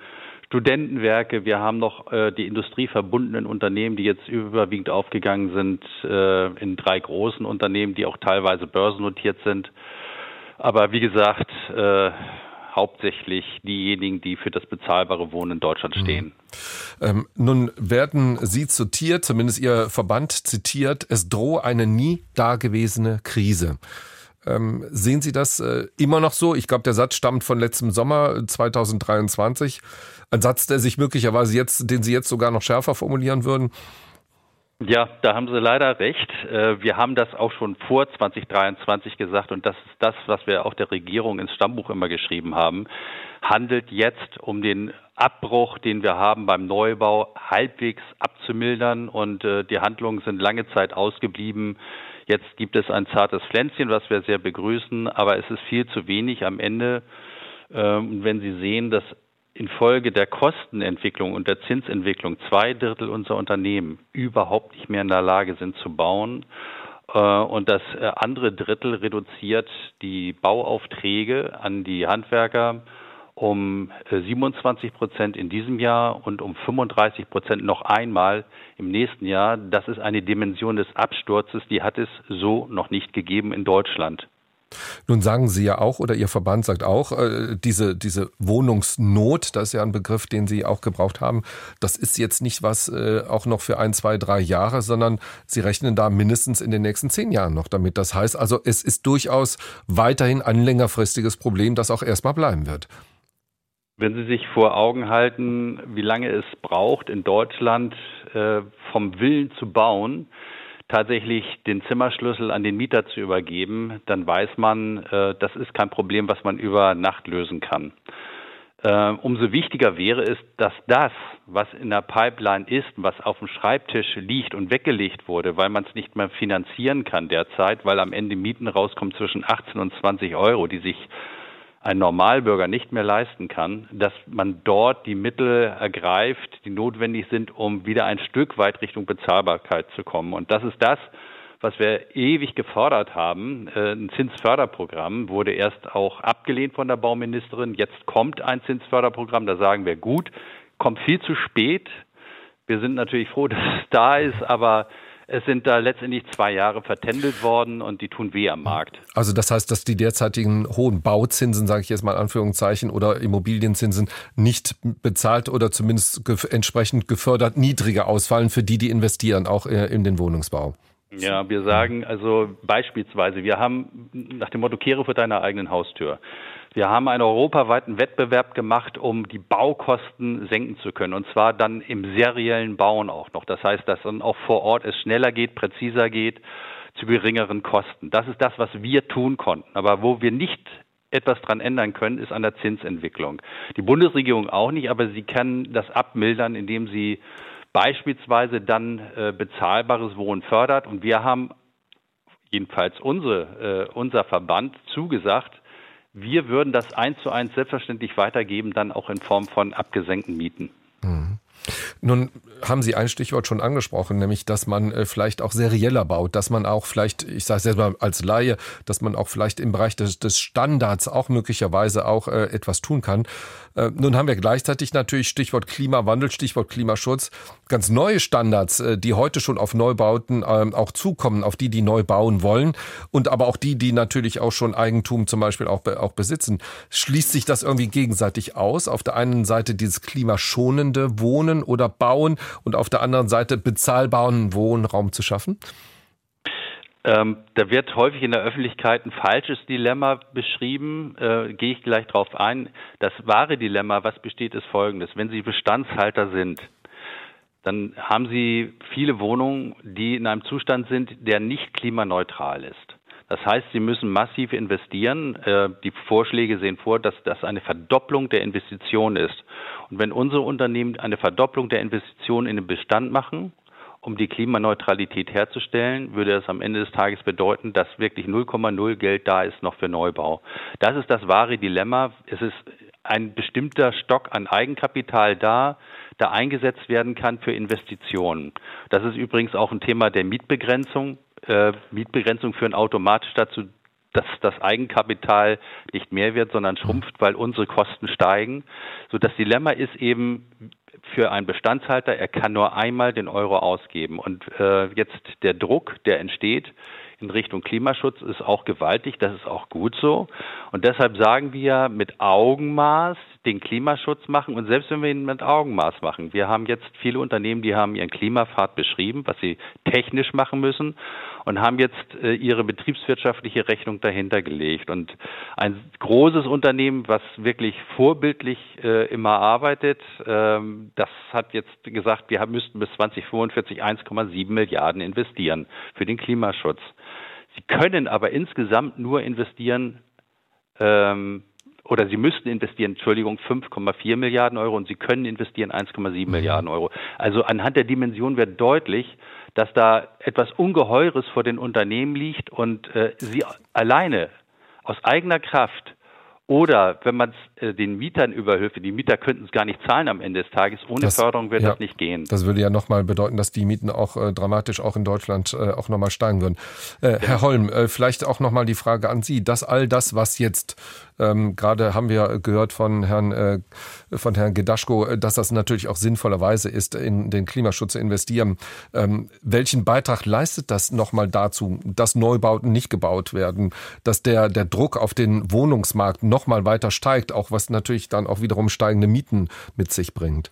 S6: Studentenwerke, wir haben noch äh, die industrieverbundenen Unternehmen, die jetzt überwiegend aufgegangen sind äh, in drei großen Unternehmen, die auch teilweise börsennotiert sind. Aber wie gesagt, äh, hauptsächlich diejenigen, die für das bezahlbare Wohnen in Deutschland mhm. stehen.
S2: Ähm, nun werden Sie zitiert, zumindest Ihr Verband zitiert, es drohe eine nie dagewesene Krise. Ähm, sehen Sie das äh, immer noch so? Ich glaube, der Satz stammt von letztem Sommer 2023. Ein Satz, der sich möglicherweise jetzt, den Sie jetzt sogar noch schärfer formulieren würden.
S6: Ja, da haben Sie leider recht. Äh, wir haben das auch schon vor 2023 gesagt und das ist das, was wir auch der Regierung ins Stammbuch immer geschrieben haben. Handelt jetzt um den Abbruch, den wir haben beim Neubau, halbwegs abzumildern und äh, die Handlungen sind lange Zeit ausgeblieben. Jetzt gibt es ein zartes Pflänzchen, was wir sehr begrüßen, aber es ist viel zu wenig am Ende. Ähm, wenn Sie sehen, dass infolge der Kostenentwicklung und der Zinsentwicklung zwei Drittel unserer Unternehmen überhaupt nicht mehr in der Lage sind zu bauen äh, und das äh, andere Drittel reduziert die Bauaufträge an die Handwerker um 27 äh, Prozent in diesem Jahr und um 35 Prozent noch einmal im nächsten Jahr. Das ist eine Dimension des Absturzes, die hat es so noch nicht gegeben in Deutschland.
S2: Nun sagen Sie ja auch, oder Ihr Verband sagt auch, äh, diese, diese Wohnungsnot, das ist ja ein Begriff, den Sie auch gebraucht haben, das ist jetzt nicht was äh, auch noch für ein, zwei, drei Jahre, sondern Sie rechnen da mindestens in den nächsten zehn Jahren noch damit. Das heißt also, es ist durchaus weiterhin ein längerfristiges Problem, das auch erstmal bleiben wird.
S6: Wenn Sie sich vor Augen halten, wie lange es braucht, in Deutschland äh, vom Willen zu bauen, tatsächlich den Zimmerschlüssel an den Mieter zu übergeben, dann weiß man, äh, das ist kein Problem, was man über Nacht lösen kann. Äh, umso wichtiger wäre es, dass das, was in der Pipeline ist, was auf dem Schreibtisch liegt und weggelegt wurde, weil man es nicht mehr finanzieren kann derzeit, weil am Ende Mieten rauskommen zwischen 18 und 20 Euro, die sich ein Normalbürger nicht mehr leisten kann, dass man dort die Mittel ergreift, die notwendig sind, um wieder ein Stück weit Richtung Bezahlbarkeit zu kommen. Und das ist das, was wir ewig gefordert haben. Äh, ein Zinsförderprogramm wurde erst auch abgelehnt von der Bauministerin. Jetzt kommt ein Zinsförderprogramm. Da sagen wir gut, kommt viel zu spät. Wir sind natürlich froh, dass es da ist, aber es sind da letztendlich zwei Jahre vertändelt worden und die tun weh am Markt.
S2: Also das heißt, dass die derzeitigen hohen Bauzinsen, sage ich jetzt mal in Anführungszeichen, oder Immobilienzinsen nicht bezahlt oder zumindest ge entsprechend gefördert niedriger ausfallen für die, die investieren, auch äh, in den Wohnungsbau.
S6: Ja, wir sagen also beispielsweise, wir haben nach dem Motto Kehre vor deiner eigenen Haustür. Wir haben einen europaweiten Wettbewerb gemacht, um die Baukosten senken zu können. Und zwar dann im seriellen Bauen auch noch. Das heißt, dass dann auch vor Ort es schneller geht, präziser geht, zu geringeren Kosten. Das ist das, was wir tun konnten. Aber wo wir nicht etwas dran ändern können, ist an der Zinsentwicklung. Die Bundesregierung auch nicht, aber sie kann das abmildern, indem sie beispielsweise dann äh, bezahlbares Wohnen fördert. Und wir haben jedenfalls unsere, äh, unser Verband zugesagt, wir würden das eins zu eins selbstverständlich weitergeben, dann auch in Form von abgesenkten Mieten.
S2: Mhm. Nun haben Sie ein Stichwort schon angesprochen, nämlich, dass man äh, vielleicht auch serieller baut, dass man auch vielleicht, ich sage es jetzt mal als Laie, dass man auch vielleicht im Bereich des, des Standards auch möglicherweise auch äh, etwas tun kann. Äh, nun haben wir gleichzeitig natürlich Stichwort Klimawandel, Stichwort Klimaschutz, ganz neue Standards, äh, die heute schon auf Neubauten äh, auch zukommen, auf die, die neu bauen wollen und aber auch die, die natürlich auch schon Eigentum zum Beispiel auch, auch besitzen. Schließt sich das irgendwie gegenseitig aus? Auf der einen Seite dieses klimaschonende Wohnen oder Bauen und auf der anderen Seite bezahlbaren Wohnraum zu schaffen?
S6: Ähm, da wird häufig in der Öffentlichkeit ein falsches Dilemma beschrieben, äh, gehe ich gleich darauf ein. Das wahre Dilemma, was besteht, ist folgendes. Wenn Sie Bestandshalter sind, dann haben Sie viele Wohnungen, die in einem Zustand sind, der nicht klimaneutral ist. Das heißt, Sie müssen massiv investieren. Äh, die Vorschläge sehen vor, dass das eine Verdopplung der Investitionen ist. Und wenn unsere Unternehmen eine Verdopplung der Investitionen in den Bestand machen, um die Klimaneutralität herzustellen, würde das am Ende des Tages bedeuten, dass wirklich 0,0 Geld da ist noch für Neubau. Das ist das wahre Dilemma. Es ist ein bestimmter Stock an Eigenkapital da, der eingesetzt werden kann für Investitionen. Das ist übrigens auch ein Thema der Mietbegrenzung. Äh, Mietbegrenzung führen automatisch dazu, dass das Eigenkapital nicht mehr wird, sondern schrumpft, weil unsere Kosten steigen. So das Dilemma ist eben, für einen Bestandshalter, er kann nur einmal den Euro ausgeben. Und äh, jetzt der Druck, der entsteht in Richtung Klimaschutz, ist auch gewaltig. Das ist auch gut so. Und deshalb sagen wir mit Augenmaß den Klimaschutz machen. Und selbst wenn wir ihn mit Augenmaß machen, wir haben jetzt viele Unternehmen, die haben ihren Klimapfad beschrieben, was sie technisch machen müssen und haben jetzt äh, ihre betriebswirtschaftliche Rechnung dahinter gelegt. Und ein großes Unternehmen, was wirklich vorbildlich äh, immer arbeitet, ähm, das hat jetzt gesagt, wir müssten bis 2045 1,7 Milliarden investieren für den Klimaschutz. Sie können aber insgesamt nur investieren, ähm, oder Sie müssten investieren, Entschuldigung, 5,4 Milliarden Euro und Sie können investieren 1,7 mhm. Milliarden Euro. Also anhand der Dimension wird deutlich, dass da etwas Ungeheures vor den Unternehmen liegt und äh, sie alleine aus eigener Kraft oder wenn man es den Mietern überhilft, die Mieter könnten es gar nicht zahlen am Ende des Tages, ohne das, Förderung wird ja, das nicht gehen.
S2: Das würde ja nochmal bedeuten, dass die Mieten auch äh, dramatisch auch in Deutschland äh, auch nochmal steigen würden. Äh, ja. Herr Holm, äh, vielleicht auch nochmal die Frage an Sie, dass all das, was jetzt ähm, gerade haben wir gehört von Herrn, äh, von Herrn Gedaschko, äh, dass das natürlich auch sinnvollerweise ist, in den Klimaschutz zu investieren. Ähm, welchen Beitrag leistet das nochmal dazu, dass Neubauten nicht gebaut werden, dass der, der Druck auf den Wohnungsmarkt nochmal weiter steigt, auch was natürlich dann auch wiederum steigende Mieten mit sich bringt?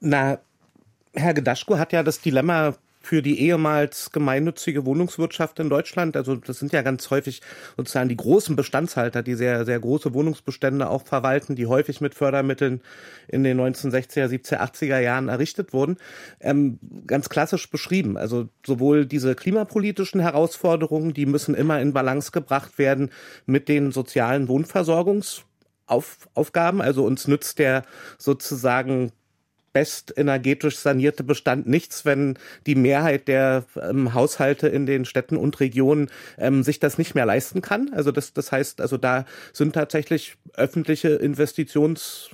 S4: Na, Herr Gedaschko hat ja das Dilemma für die ehemals gemeinnützige Wohnungswirtschaft in Deutschland. Also das sind ja ganz häufig sozusagen die großen Bestandshalter, die sehr, sehr große Wohnungsbestände auch verwalten, die häufig mit Fördermitteln in den 1960er, 70er, 80er Jahren errichtet wurden. Ähm, ganz klassisch beschrieben. Also sowohl diese klimapolitischen Herausforderungen, die müssen immer in Balance gebracht werden mit den sozialen Wohnversorgungsaufgaben. Also uns nützt der sozusagen best energetisch sanierte Bestand nichts, wenn die Mehrheit der ähm, Haushalte in den Städten und Regionen ähm, sich das nicht mehr leisten kann. Also das, das heißt, also da sind tatsächlich öffentliche Investitions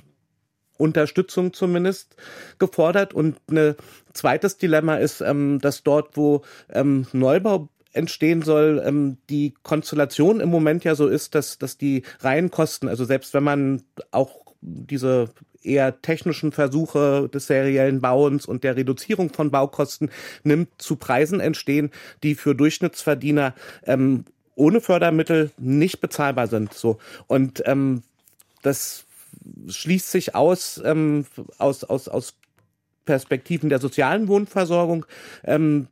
S4: Unterstützung zumindest gefordert. Und ein zweites Dilemma ist, ähm, dass dort, wo ähm, Neubau entstehen soll, ähm, die Konstellation im Moment ja so ist, dass, dass die Reihenkosten, also selbst wenn man auch diese eher technischen Versuche des seriellen Bauens und der Reduzierung von Baukosten nimmt, zu Preisen entstehen, die für Durchschnittsverdiener ähm, ohne Fördermittel nicht bezahlbar sind. So und ähm, das schließt sich aus ähm, aus aus aus Perspektiven der sozialen Wohnversorgung. Ähm,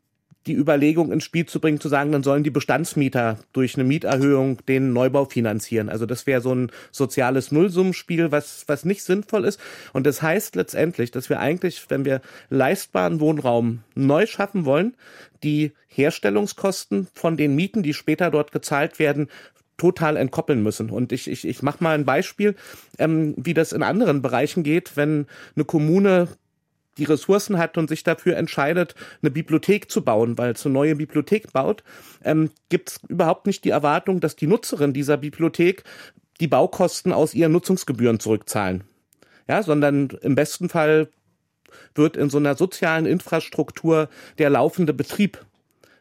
S4: die Überlegung ins Spiel zu bringen, zu sagen, dann sollen die Bestandsmieter durch eine Mieterhöhung den Neubau finanzieren. Also das wäre so ein soziales Nullsummenspiel, was, was nicht sinnvoll ist. Und das heißt letztendlich, dass wir eigentlich, wenn wir leistbaren Wohnraum neu schaffen wollen, die Herstellungskosten von den Mieten, die später dort gezahlt werden, total entkoppeln müssen. Und ich, ich, ich mache mal ein Beispiel, ähm, wie das in anderen Bereichen geht, wenn eine Kommune die Ressourcen hat und sich dafür entscheidet, eine Bibliothek zu bauen, weil es eine neue Bibliothek baut, ähm, gibt es überhaupt nicht die Erwartung, dass die Nutzerin dieser Bibliothek die Baukosten aus ihren Nutzungsgebühren zurückzahlen. Ja, sondern im besten Fall wird in so einer sozialen Infrastruktur der laufende Betrieb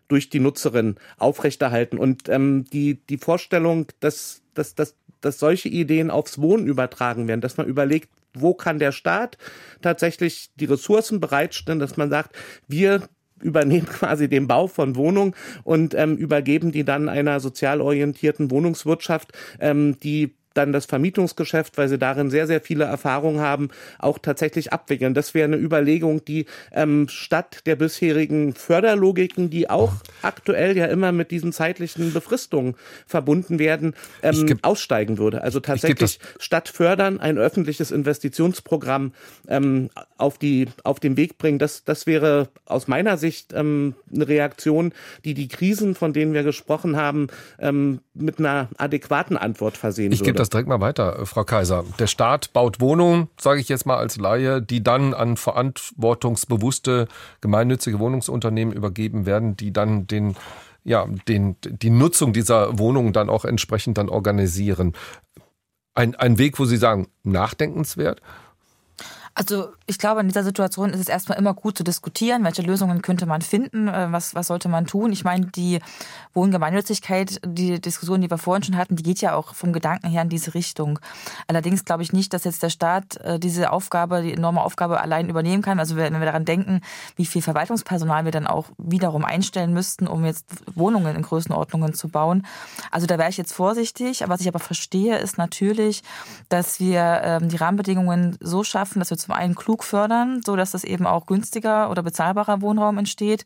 S4: durch die Nutzerin aufrechterhalten. Und ähm, die, die Vorstellung, dass, dass, dass, dass solche Ideen aufs Wohnen übertragen werden, dass man überlegt, wo kann der Staat tatsächlich die Ressourcen bereitstellen, dass man sagt, wir übernehmen quasi den Bau von Wohnungen und ähm, übergeben die dann einer sozial orientierten Wohnungswirtschaft, ähm, die dann das Vermietungsgeschäft, weil sie darin sehr, sehr viele Erfahrungen haben, auch tatsächlich abwickeln. Das wäre eine Überlegung, die ähm, statt der bisherigen Förderlogiken, die auch aktuell ja immer mit diesen zeitlichen Befristungen verbunden werden, ähm, geb, aussteigen würde. Also tatsächlich statt fördern ein öffentliches Investitionsprogramm ähm, auf, die, auf den Weg bringen. Das, das wäre aus meiner Sicht ähm, eine Reaktion, die die Krisen, von denen wir gesprochen haben, ähm, mit einer adäquaten Antwort versehen
S2: ich
S4: würde
S2: das direkt mal weiter, äh, Frau Kaiser. Der Staat baut Wohnungen, sage ich jetzt mal als Laie, die dann an verantwortungsbewusste gemeinnützige Wohnungsunternehmen übergeben werden, die dann den ja, den, die Nutzung dieser Wohnungen dann auch entsprechend dann organisieren. Ein, ein Weg, wo Sie sagen, nachdenkenswert?
S3: Also ich glaube, in dieser Situation ist es erstmal immer gut zu diskutieren, welche Lösungen könnte man finden, äh, was, was sollte man tun. Ich meine, die Wohngemeinnützigkeit, die Diskussion, die wir vorhin schon hatten, die geht ja auch vom Gedanken her in diese Richtung. Allerdings glaube ich nicht, dass jetzt der Staat äh, diese Aufgabe, die enorme Aufgabe allein übernehmen kann. Also wenn wir daran denken, wie viel Verwaltungspersonal wir dann auch wiederum einstellen müssten, um jetzt Wohnungen in Größenordnungen zu bauen. Also da wäre ich jetzt vorsichtig. Was ich aber verstehe, ist natürlich, dass wir ähm, die Rahmenbedingungen so schaffen, dass wir zum einen klug fördern, so dass das eben auch günstiger oder bezahlbarer Wohnraum entsteht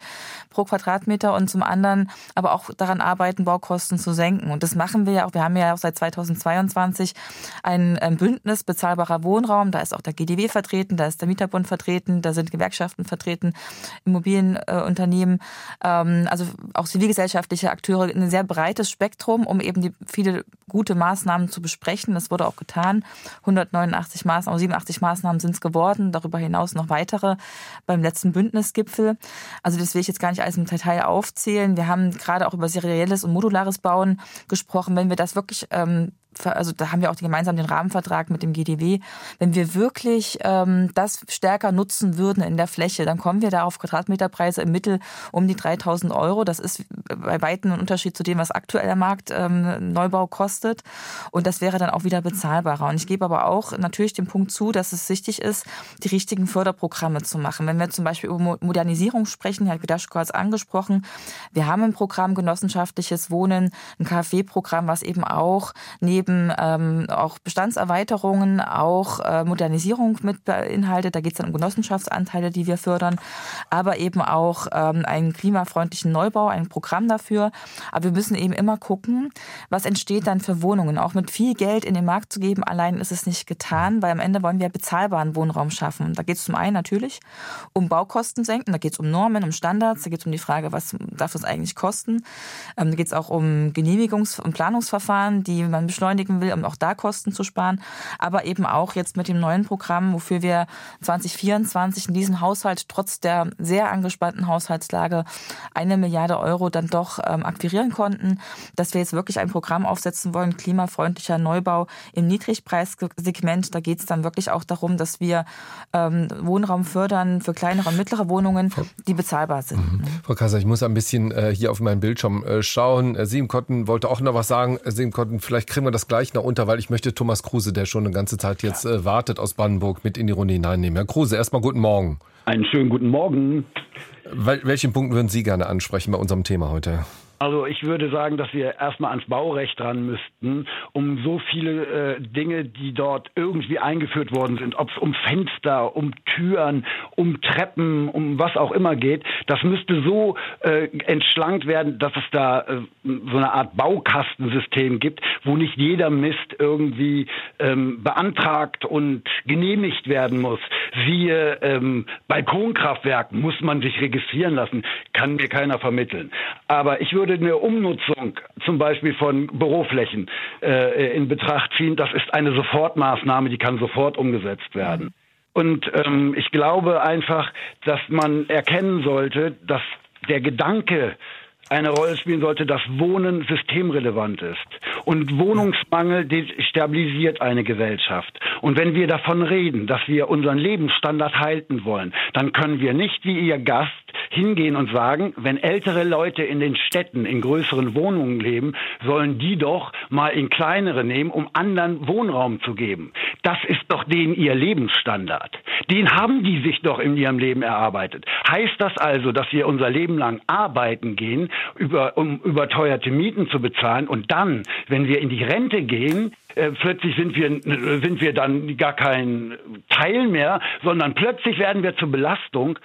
S3: pro Quadratmeter und zum anderen aber auch daran arbeiten, Baukosten zu senken. Und das machen wir ja auch. Wir haben ja auch seit 2022 ein Bündnis bezahlbarer Wohnraum. Da ist auch der GDW vertreten, da ist der Mieterbund vertreten, da sind Gewerkschaften vertreten, Immobilienunternehmen, ähm, also auch zivilgesellschaftliche Akteure, ein sehr breites Spektrum, um eben die viele gute Maßnahmen zu besprechen. Das wurde auch getan. 189 Maßnahmen, 87 Maßnahmen sind es geworden geworden, darüber hinaus noch weitere beim letzten Bündnisgipfel. Also das will ich jetzt gar nicht alles im Detail aufzählen. Wir haben gerade auch über serielles und modulares Bauen gesprochen. Wenn wir das wirklich ähm, also da haben wir auch gemeinsam den Rahmenvertrag mit dem GDW. Wenn wir wirklich ähm, das stärker nutzen würden in der Fläche, dann kommen wir da auf Quadratmeterpreise im Mittel um die 3000 Euro. Das ist bei weitem ein Unterschied zu dem, was aktuell der Markt ähm, Neubau kostet. Und das wäre dann auch wieder bezahlbarer. Und ich gebe aber auch natürlich den Punkt zu, dass es wichtig ist, die richtigen Förderprogramme zu machen. Wenn wir zum Beispiel über Modernisierung sprechen, Herr Widaschko hat es angesprochen, wir haben ein Programm genossenschaftliches Wohnen, ein KfW-Programm, was eben auch neben eben ähm, auch Bestandserweiterungen, auch äh, Modernisierung mit beinhaltet. Da geht es dann um Genossenschaftsanteile, die wir fördern, aber eben auch ähm, einen klimafreundlichen Neubau, ein Programm dafür. Aber wir müssen eben immer gucken, was entsteht dann für Wohnungen. Auch mit viel Geld in den Markt zu geben, allein ist es nicht getan, weil am Ende wollen wir bezahlbaren Wohnraum schaffen. Da geht es zum einen natürlich um Baukosten senken, da geht es um Normen, um Standards, da geht es um die Frage, was darf es eigentlich kosten. Ähm, da geht es auch um Genehmigungs- und Planungsverfahren, die man beschleunigen beschleunigen will, um auch da Kosten zu sparen. Aber eben auch jetzt mit dem neuen Programm, wofür wir 2024 in diesem Haushalt trotz der sehr angespannten Haushaltslage eine Milliarde Euro dann doch ähm, akquirieren konnten, dass wir jetzt wirklich ein Programm aufsetzen wollen, klimafreundlicher Neubau im Niedrigpreissegment. Da geht es dann wirklich auch darum, dass wir ähm, Wohnraum fördern für kleinere und mittlere Wohnungen, die bezahlbar sind.
S2: Mhm. Frau Kasser, ich muss ein bisschen äh, hier auf meinen Bildschirm äh, schauen. Äh, Sieben Kotten wollte auch noch was sagen. Äh, Sieben Kotten, vielleicht kriegen wir das gleich noch unter, weil ich möchte Thomas Kruse, der schon eine ganze Zeit jetzt äh, wartet aus Brandenburg, mit in die Runde hineinnehmen. Herr Kruse, erstmal guten Morgen.
S7: Einen schönen guten Morgen.
S2: Wel welchen Punkt würden Sie gerne ansprechen bei unserem Thema heute?
S7: Also ich würde sagen, dass wir erstmal ans Baurecht ran müssten, um so viele äh, Dinge, die dort irgendwie eingeführt worden sind, ob es um Fenster, um Türen, um Treppen, um was auch immer geht, das müsste so äh, entschlankt werden, dass es da äh, so eine Art Baukastensystem gibt, wo nicht jeder Mist irgendwie ähm, beantragt und genehmigt werden muss. Siehe ähm, Balkonkraftwerken muss man sich registrieren lassen, kann mir keiner vermitteln. Aber ich würde eine Umnutzung zum Beispiel von Büroflächen äh, in Betracht ziehen. Das ist eine Sofortmaßnahme, die kann sofort umgesetzt werden. Und ähm, ich glaube einfach, dass man erkennen sollte, dass der Gedanke eine Rolle spielen sollte, dass Wohnen systemrelevant ist. Und Wohnungsmangel stabilisiert eine Gesellschaft. Und wenn wir davon reden, dass wir unseren Lebensstandard halten wollen, dann können wir nicht wie Ihr Gast hingehen und sagen, wenn ältere Leute in den Städten in größeren Wohnungen leben, sollen die doch mal in kleinere nehmen, um anderen Wohnraum zu geben. Das ist doch denen ihr Lebensstandard. Den haben die sich doch in ihrem Leben erarbeitet. Heißt das also, dass wir unser Leben lang arbeiten gehen, über, um überteuerte Mieten zu bezahlen und dann, wenn wir in die Rente gehen, äh, plötzlich sind wir, sind wir dann gar kein Teil mehr, sondern plötzlich werden wir zur Belastung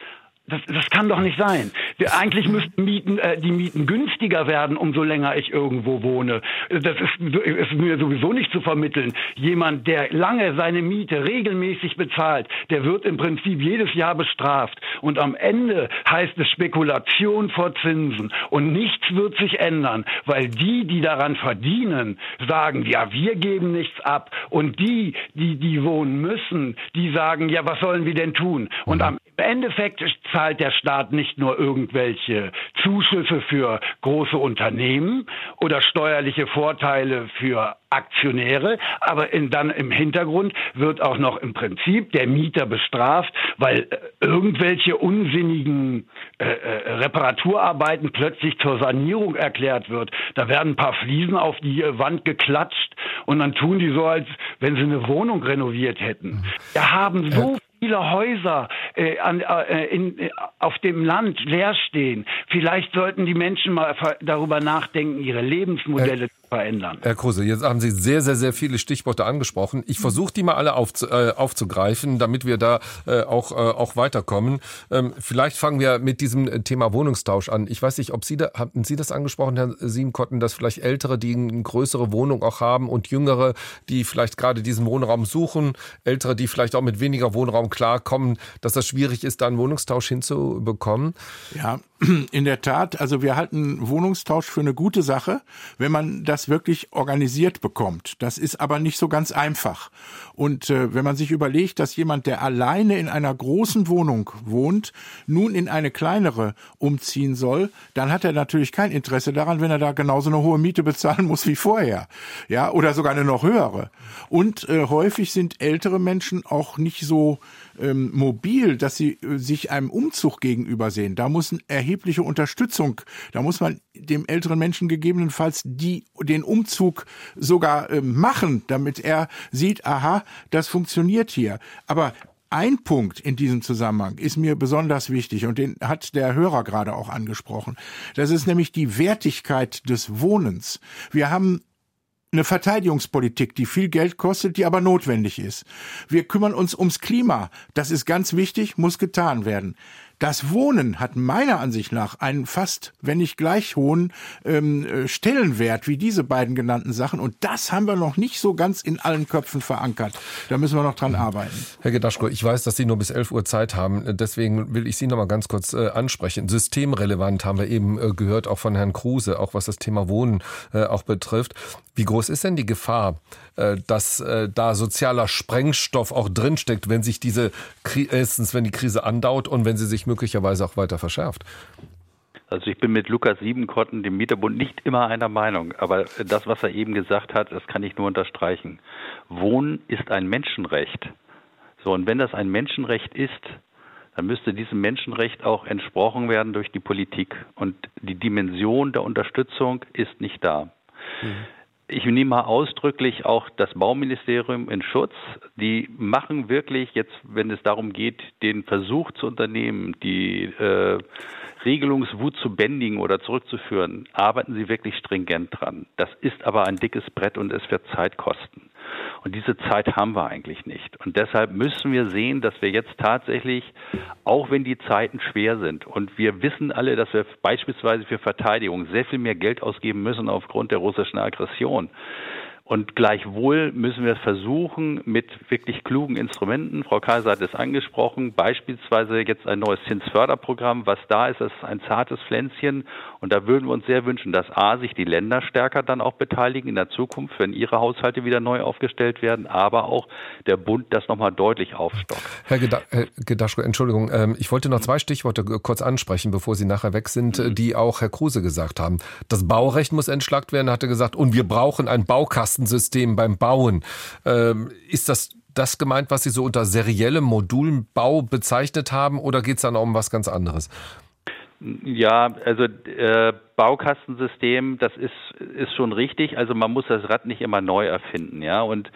S7: das, das kann doch nicht sein. Eigentlich müssten Mieten, äh, die Mieten günstiger werden, umso länger ich irgendwo wohne. Das ist, ist mir sowieso nicht zu vermitteln. Jemand, der lange seine Miete regelmäßig bezahlt, der wird im Prinzip jedes Jahr bestraft. Und am Ende heißt es Spekulation vor Zinsen. Und nichts wird sich ändern, weil die, die daran verdienen, sagen, ja, wir geben nichts ab. Und die, die, die wohnen müssen, die sagen, ja, was sollen wir denn tun? Und am Endeffekt zahlt der Staat nicht nur irgendwelche Zuschüsse für große Unternehmen oder steuerliche Vorteile für Aktionäre, aber in, dann im Hintergrund wird auch noch im Prinzip der Mieter bestraft, weil äh, irgendwelche unsinnigen äh, äh, Reparaturarbeiten plötzlich zur Sanierung erklärt wird. Da werden ein paar Fliesen auf die Wand geklatscht und dann tun die so, als wenn sie eine Wohnung renoviert hätten. Wir haben so viele Häuser äh, an, äh, in, äh, auf dem Land leer stehen. Vielleicht sollten die Menschen mal darüber nachdenken, ihre Lebensmodelle zu verändern.
S2: Herr Kruse, jetzt haben Sie sehr, sehr, sehr viele Stichworte angesprochen. Ich versuche die mal alle aufzu, äh, aufzugreifen, damit wir da äh, auch, äh, auch weiterkommen. Ähm, vielleicht fangen wir mit diesem Thema Wohnungstausch an. Ich weiß nicht, ob Sie da, hatten Sie das angesprochen, Herr Siebenkotten, dass vielleicht Ältere, die eine größere Wohnung auch haben und Jüngere, die vielleicht gerade diesen Wohnraum suchen, Ältere, die vielleicht auch mit weniger Wohnraum klarkommen, dass das schwierig ist, da einen Wohnungstausch hinzubekommen?
S5: Ja, in der Tat. Also wir halten Wohnungstausch für eine gute Sache, wenn man das wirklich organisiert bekommt. Das ist aber nicht so ganz einfach. Und äh, wenn man sich überlegt, dass jemand, der alleine in einer großen Wohnung wohnt, nun in eine kleinere umziehen soll, dann hat er natürlich kein Interesse daran, wenn er da genauso eine hohe Miete bezahlen muss wie vorher. Ja, oder sogar eine noch höhere. Und äh, häufig sind ältere Menschen auch nicht so ähm, mobil, dass sie äh, sich einem Umzug gegenüber sehen. Da muss eine erhebliche Unterstützung, da muss man dem älteren Menschen gegebenenfalls die, den Umzug sogar äh, machen, damit er sieht, aha, das funktioniert hier. Aber ein Punkt in diesem Zusammenhang ist mir besonders wichtig und den hat der Hörer gerade auch angesprochen. Das ist nämlich die Wertigkeit des Wohnens. Wir haben eine Verteidigungspolitik, die viel Geld kostet, die aber notwendig ist. Wir kümmern uns ums Klima. Das ist ganz wichtig, muss getan werden. Das Wohnen hat meiner Ansicht nach einen fast, wenn nicht gleich hohen ähm, äh, Stellenwert wie diese beiden genannten Sachen. Und das haben wir noch nicht so ganz in allen Köpfen verankert. Da müssen wir noch dran arbeiten.
S2: Herr Gedaschko, ich weiß, dass Sie nur bis 11 Uhr Zeit haben. Deswegen will ich Sie noch mal ganz kurz äh, ansprechen. Systemrelevant haben wir eben äh, gehört, auch von Herrn Kruse, auch was das Thema Wohnen äh, auch betrifft. Wie groß ist denn die Gefahr, dass äh, da sozialer Sprengstoff auch drinsteckt, wenn sich diese, erstens, wenn die Krise andauert und wenn sie sich möglicherweise auch weiter verschärft?
S6: Also ich bin mit Lukas Siebenkotten, dem Mieterbund, nicht immer einer Meinung. Aber das, was er eben gesagt hat, das kann ich nur unterstreichen. Wohnen ist ein Menschenrecht. So, und wenn das ein Menschenrecht ist, dann müsste diesem Menschenrecht auch entsprochen werden durch die Politik. Und die Dimension der Unterstützung ist nicht da. Mhm. Ich nehme mal ausdrücklich auch das Bauministerium in Schutz. Die machen wirklich jetzt, wenn es darum geht, den Versuch zu unternehmen, die äh, Regelungswut zu bändigen oder zurückzuführen, arbeiten sie wirklich stringent dran. Das ist aber ein dickes Brett und es wird Zeit kosten. Und diese Zeit haben wir eigentlich nicht. Und deshalb müssen wir sehen, dass wir jetzt tatsächlich, auch wenn die Zeiten schwer sind, und wir wissen alle, dass wir beispielsweise für Verteidigung sehr viel mehr Geld ausgeben müssen aufgrund der russischen Aggression, und gleichwohl müssen wir versuchen, mit wirklich klugen Instrumenten, Frau Kaiser hat es angesprochen, beispielsweise jetzt ein neues Zinsförderprogramm, was da ist, das ist ein zartes Pflänzchen. Und da würden wir uns sehr wünschen, dass A, sich die Länder stärker dann auch beteiligen in der Zukunft, wenn ihre Haushalte wieder neu aufgestellt werden, aber auch der Bund das nochmal deutlich aufstockt.
S2: Herr Gedaschko, Entschuldigung, ähm, ich wollte noch zwei Stichworte kurz ansprechen, bevor Sie nachher weg sind, mhm. die auch Herr Kruse gesagt haben. Das Baurecht muss entschlackt werden, hat er gesagt, und wir brauchen ein Baukasten Kastensystem beim Bauen. Ähm, ist das das gemeint, was Sie so unter seriellem Modulbau bezeichnet haben, oder geht es dann um was ganz anderes?
S6: Ja, also äh, Baukastensystem, das ist, ist schon richtig. Also man muss das Rad nicht immer neu erfinden, ja. Und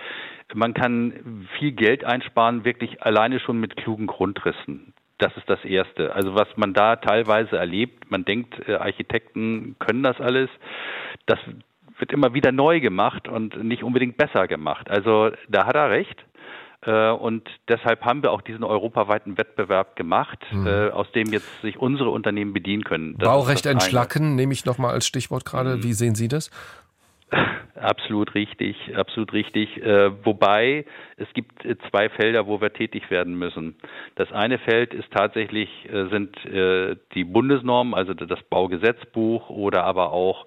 S6: man kann viel Geld einsparen, wirklich alleine schon mit klugen Grundrissen. Das ist das Erste. Also was man da teilweise erlebt, man denkt, äh, Architekten können das alles. Das, wird immer wieder neu gemacht und nicht unbedingt besser gemacht. Also da hat er recht. Äh, und deshalb haben wir auch diesen europaweiten Wettbewerb gemacht, mhm. Äh, aus dem jetzt sich unsere Unternehmen bedienen können.
S2: Das Baurecht entschlacken, nehme ich nochmal als Stichwort gerade. Mhm. Wie sehen Sie das?
S6: Absolut richtig, absolut richtig. Äh, wobei es gibt zwei Felder, wo wir tätig werden müssen. Das eine Feld ist tatsächlich sind die Bundesnormen, also das Baugesetzbuch oder aber auch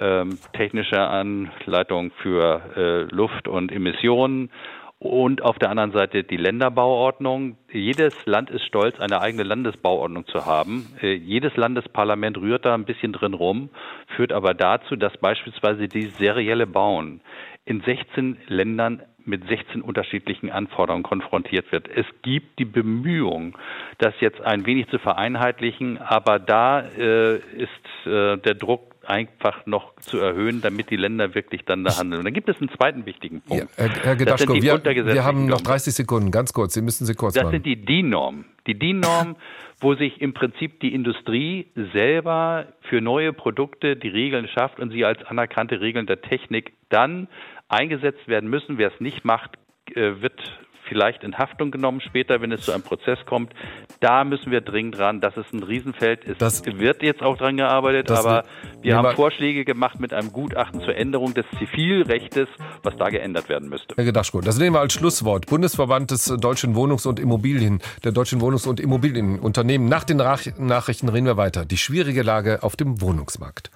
S6: ähm, technische Anleitung für äh, Luft und Emissionen und auf der anderen Seite die Länderbauordnung. Jedes Land ist stolz, eine eigene Landesbauordnung zu haben. Äh, jedes Landesparlament rührt da ein bisschen drin rum, führt aber dazu, dass beispielsweise die serielle Bauen in 16 Ländern mit 16 unterschiedlichen Anforderungen konfrontiert wird. Es gibt die Bemühungen, das jetzt ein wenig zu vereinheitlichen, aber da äh, ist äh, der Druck einfach noch zu erhöhen, damit die Länder wirklich dann da handeln. Und dann gibt es einen zweiten wichtigen Punkt.
S2: Ja, Herr, Herr Gedaschko, wir, wir, haben noch 30 Sekunden, ganz kurz. Sie müssen sie kurz
S6: das
S2: machen.
S6: Das sind die DIN-Normen. Die DIN-Normen, wo sich im Prinzip die Industrie selber für neue Produkte die Regeln schafft und sie als anerkannte Regeln der Technik dann eingesetzt werden müssen. Wer es nicht macht, äh, wird vielleicht in Haftung genommen später, wenn es zu einem Prozess kommt. Da müssen wir dringend dran. Das ist ein Riesenfeld. Es das, wird jetzt auch dran gearbeitet, aber wir haben Vorschläge gemacht mit einem Gutachten zur Änderung des Zivilrechts, was da geändert werden müsste.
S2: Herr Gedaschko, das nehmen wir als Schlusswort. Bundesverband des deutschen Wohnungs- und Immobilien, der deutschen Wohnungs- und Immobilienunternehmen. Nach den Nachrichten reden wir weiter. Die schwierige Lage auf dem Wohnungsmarkt.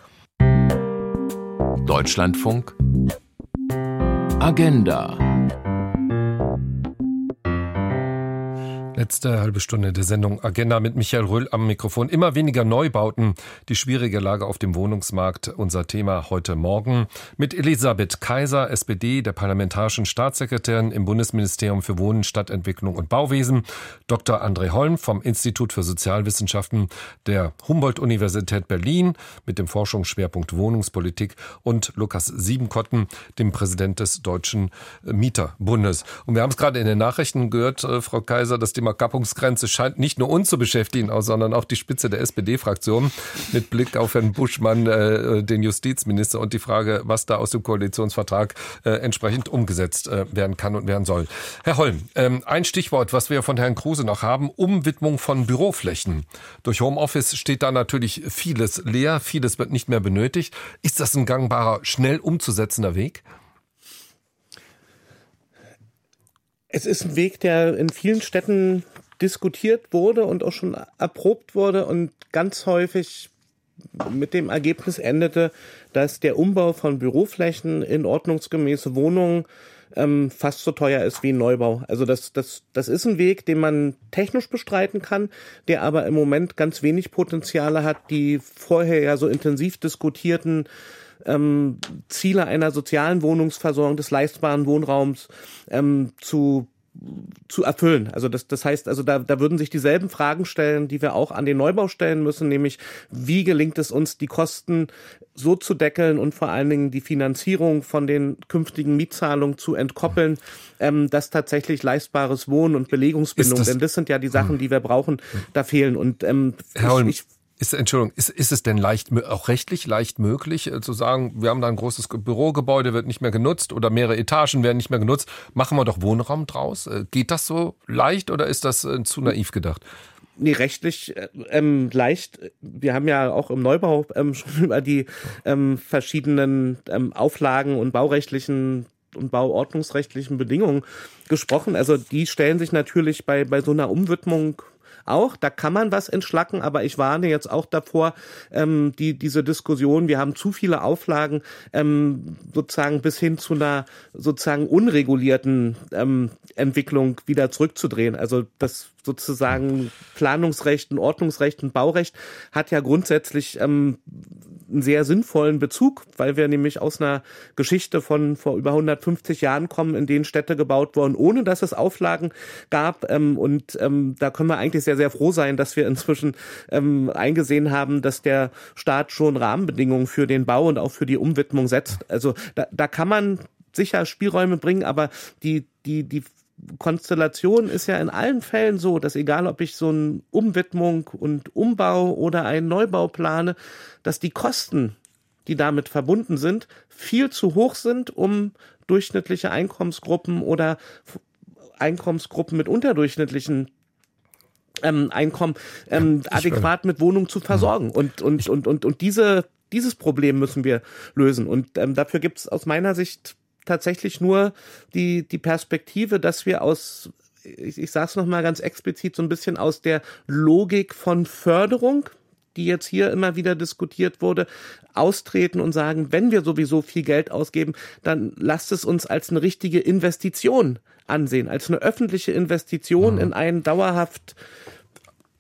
S1: Deutschlandfunk Agenda
S2: Letzte halbe Stunde der Sendung Agenda mit Michael Röhl am Mikrofon. Immer weniger Neubauten, die schwierige Lage auf dem Wohnungsmarkt. Unser Thema heute Morgen mit Elisabeth Kaiser, SPD, der parlamentarischen Staatssekretärin im Bundesministerium für Wohnen, Stadtentwicklung und Bauwesen, Dr. André Holm vom Institut für Sozialwissenschaften der Humboldt-Universität Berlin mit dem Forschungsschwerpunkt Wohnungspolitik und Lukas Siebenkotten, dem Präsident des Deutschen Mieterbundes. Und wir haben es gerade in den Nachrichten gehört, äh, Frau Kaiser, das Thema Überkappungsgrenze scheint nicht nur uns zu beschäftigen, sondern auch die Spitze der SPD-Fraktion mit Blick auf Herrn Buschmann, äh, den Justizminister und die Frage, was da aus dem Koalitionsvertrag äh, entsprechend umgesetzt äh, werden kann und werden soll. Herr Holm, ähm, ein Stichwort, was wir von Herrn Kruse noch haben, Umwidmung von Büroflächen. Durch Homeoffice steht da natürlich vieles leer, vieles wird nicht mehr benötigt. Ist das ein gangbarer, schnell umzusetzender Weg?
S4: Es ist ein Weg, der in vielen Städten diskutiert wurde und auch schon erprobt wurde und ganz häufig mit dem Ergebnis endete, dass der Umbau von Büroflächen in ordnungsgemäße Wohnungen ähm, fast so teuer ist wie ein Neubau. Also das, das, das ist ein Weg, den man technisch bestreiten kann, der aber im Moment ganz wenig Potenziale hat, die vorher ja so intensiv diskutierten ähm, Ziele einer sozialen Wohnungsversorgung des leistbaren Wohnraums ähm, zu zu erfüllen. Also das, das heißt, also da, da würden sich dieselben Fragen stellen, die wir auch an den Neubau stellen müssen, nämlich wie gelingt es uns, die Kosten so zu deckeln und vor allen Dingen die Finanzierung von den künftigen Mietzahlungen zu entkoppeln, ähm, dass tatsächlich leistbares Wohnen und Belegungsbindung, das, denn das sind ja die Sachen, hm. die wir brauchen, da fehlen. Und ähm,
S2: Herr Holm, ich, ist, Entschuldigung, ist, ist es denn leicht, auch rechtlich leicht möglich, äh, zu sagen, wir haben da ein großes Bürogebäude, wird nicht mehr genutzt oder mehrere Etagen werden nicht mehr genutzt, machen wir doch Wohnraum draus? Äh, geht das so leicht oder ist das äh, zu naiv gedacht?
S4: Nee, rechtlich ähm, leicht. Wir haben ja auch im Neubau ähm, schon über die ähm, verschiedenen ähm, Auflagen und baurechtlichen und bauordnungsrechtlichen Bedingungen gesprochen. Also die stellen sich natürlich bei, bei so einer Umwidmung auch. Da kann man was entschlacken, aber ich warne jetzt auch davor, ähm, die, diese Diskussion, wir haben zu viele Auflagen, ähm, sozusagen bis hin zu einer sozusagen unregulierten ähm, Entwicklung wieder zurückzudrehen. Also das sozusagen Planungsrecht und Ordnungsrecht und Baurecht hat ja grundsätzlich ähm, einen sehr sinnvollen Bezug, weil wir nämlich aus einer Geschichte von vor über 150 Jahren kommen, in denen Städte gebaut wurden, ohne dass es Auflagen gab. Ähm, und ähm, da können wir eigentlich sehr, sehr froh sein, dass wir inzwischen ähm, eingesehen haben, dass der Staat schon Rahmenbedingungen für den Bau und auch für die Umwidmung setzt. Also da, da kann man sicher Spielräume bringen, aber die, die, die Konstellation ist ja in allen Fällen so, dass egal ob ich so eine Umwidmung und Umbau oder einen Neubau plane, dass die Kosten, die damit verbunden sind, viel zu hoch sind, um durchschnittliche Einkommensgruppen oder Einkommensgruppen mit unterdurchschnittlichen ähm, Einkommen ähm, adäquat mit Wohnungen zu versorgen. Und, und, und, und, und diese, dieses Problem müssen wir lösen. Und ähm, dafür gibt es aus meiner Sicht tatsächlich nur die, die Perspektive, dass wir aus, ich, ich sage es nochmal ganz explizit, so ein bisschen aus der Logik von Förderung, die jetzt hier immer wieder diskutiert wurde, austreten und sagen, wenn wir sowieso viel Geld ausgeben, dann lasst es uns als eine richtige Investition ansehen, als eine öffentliche Investition mhm. in einen dauerhaft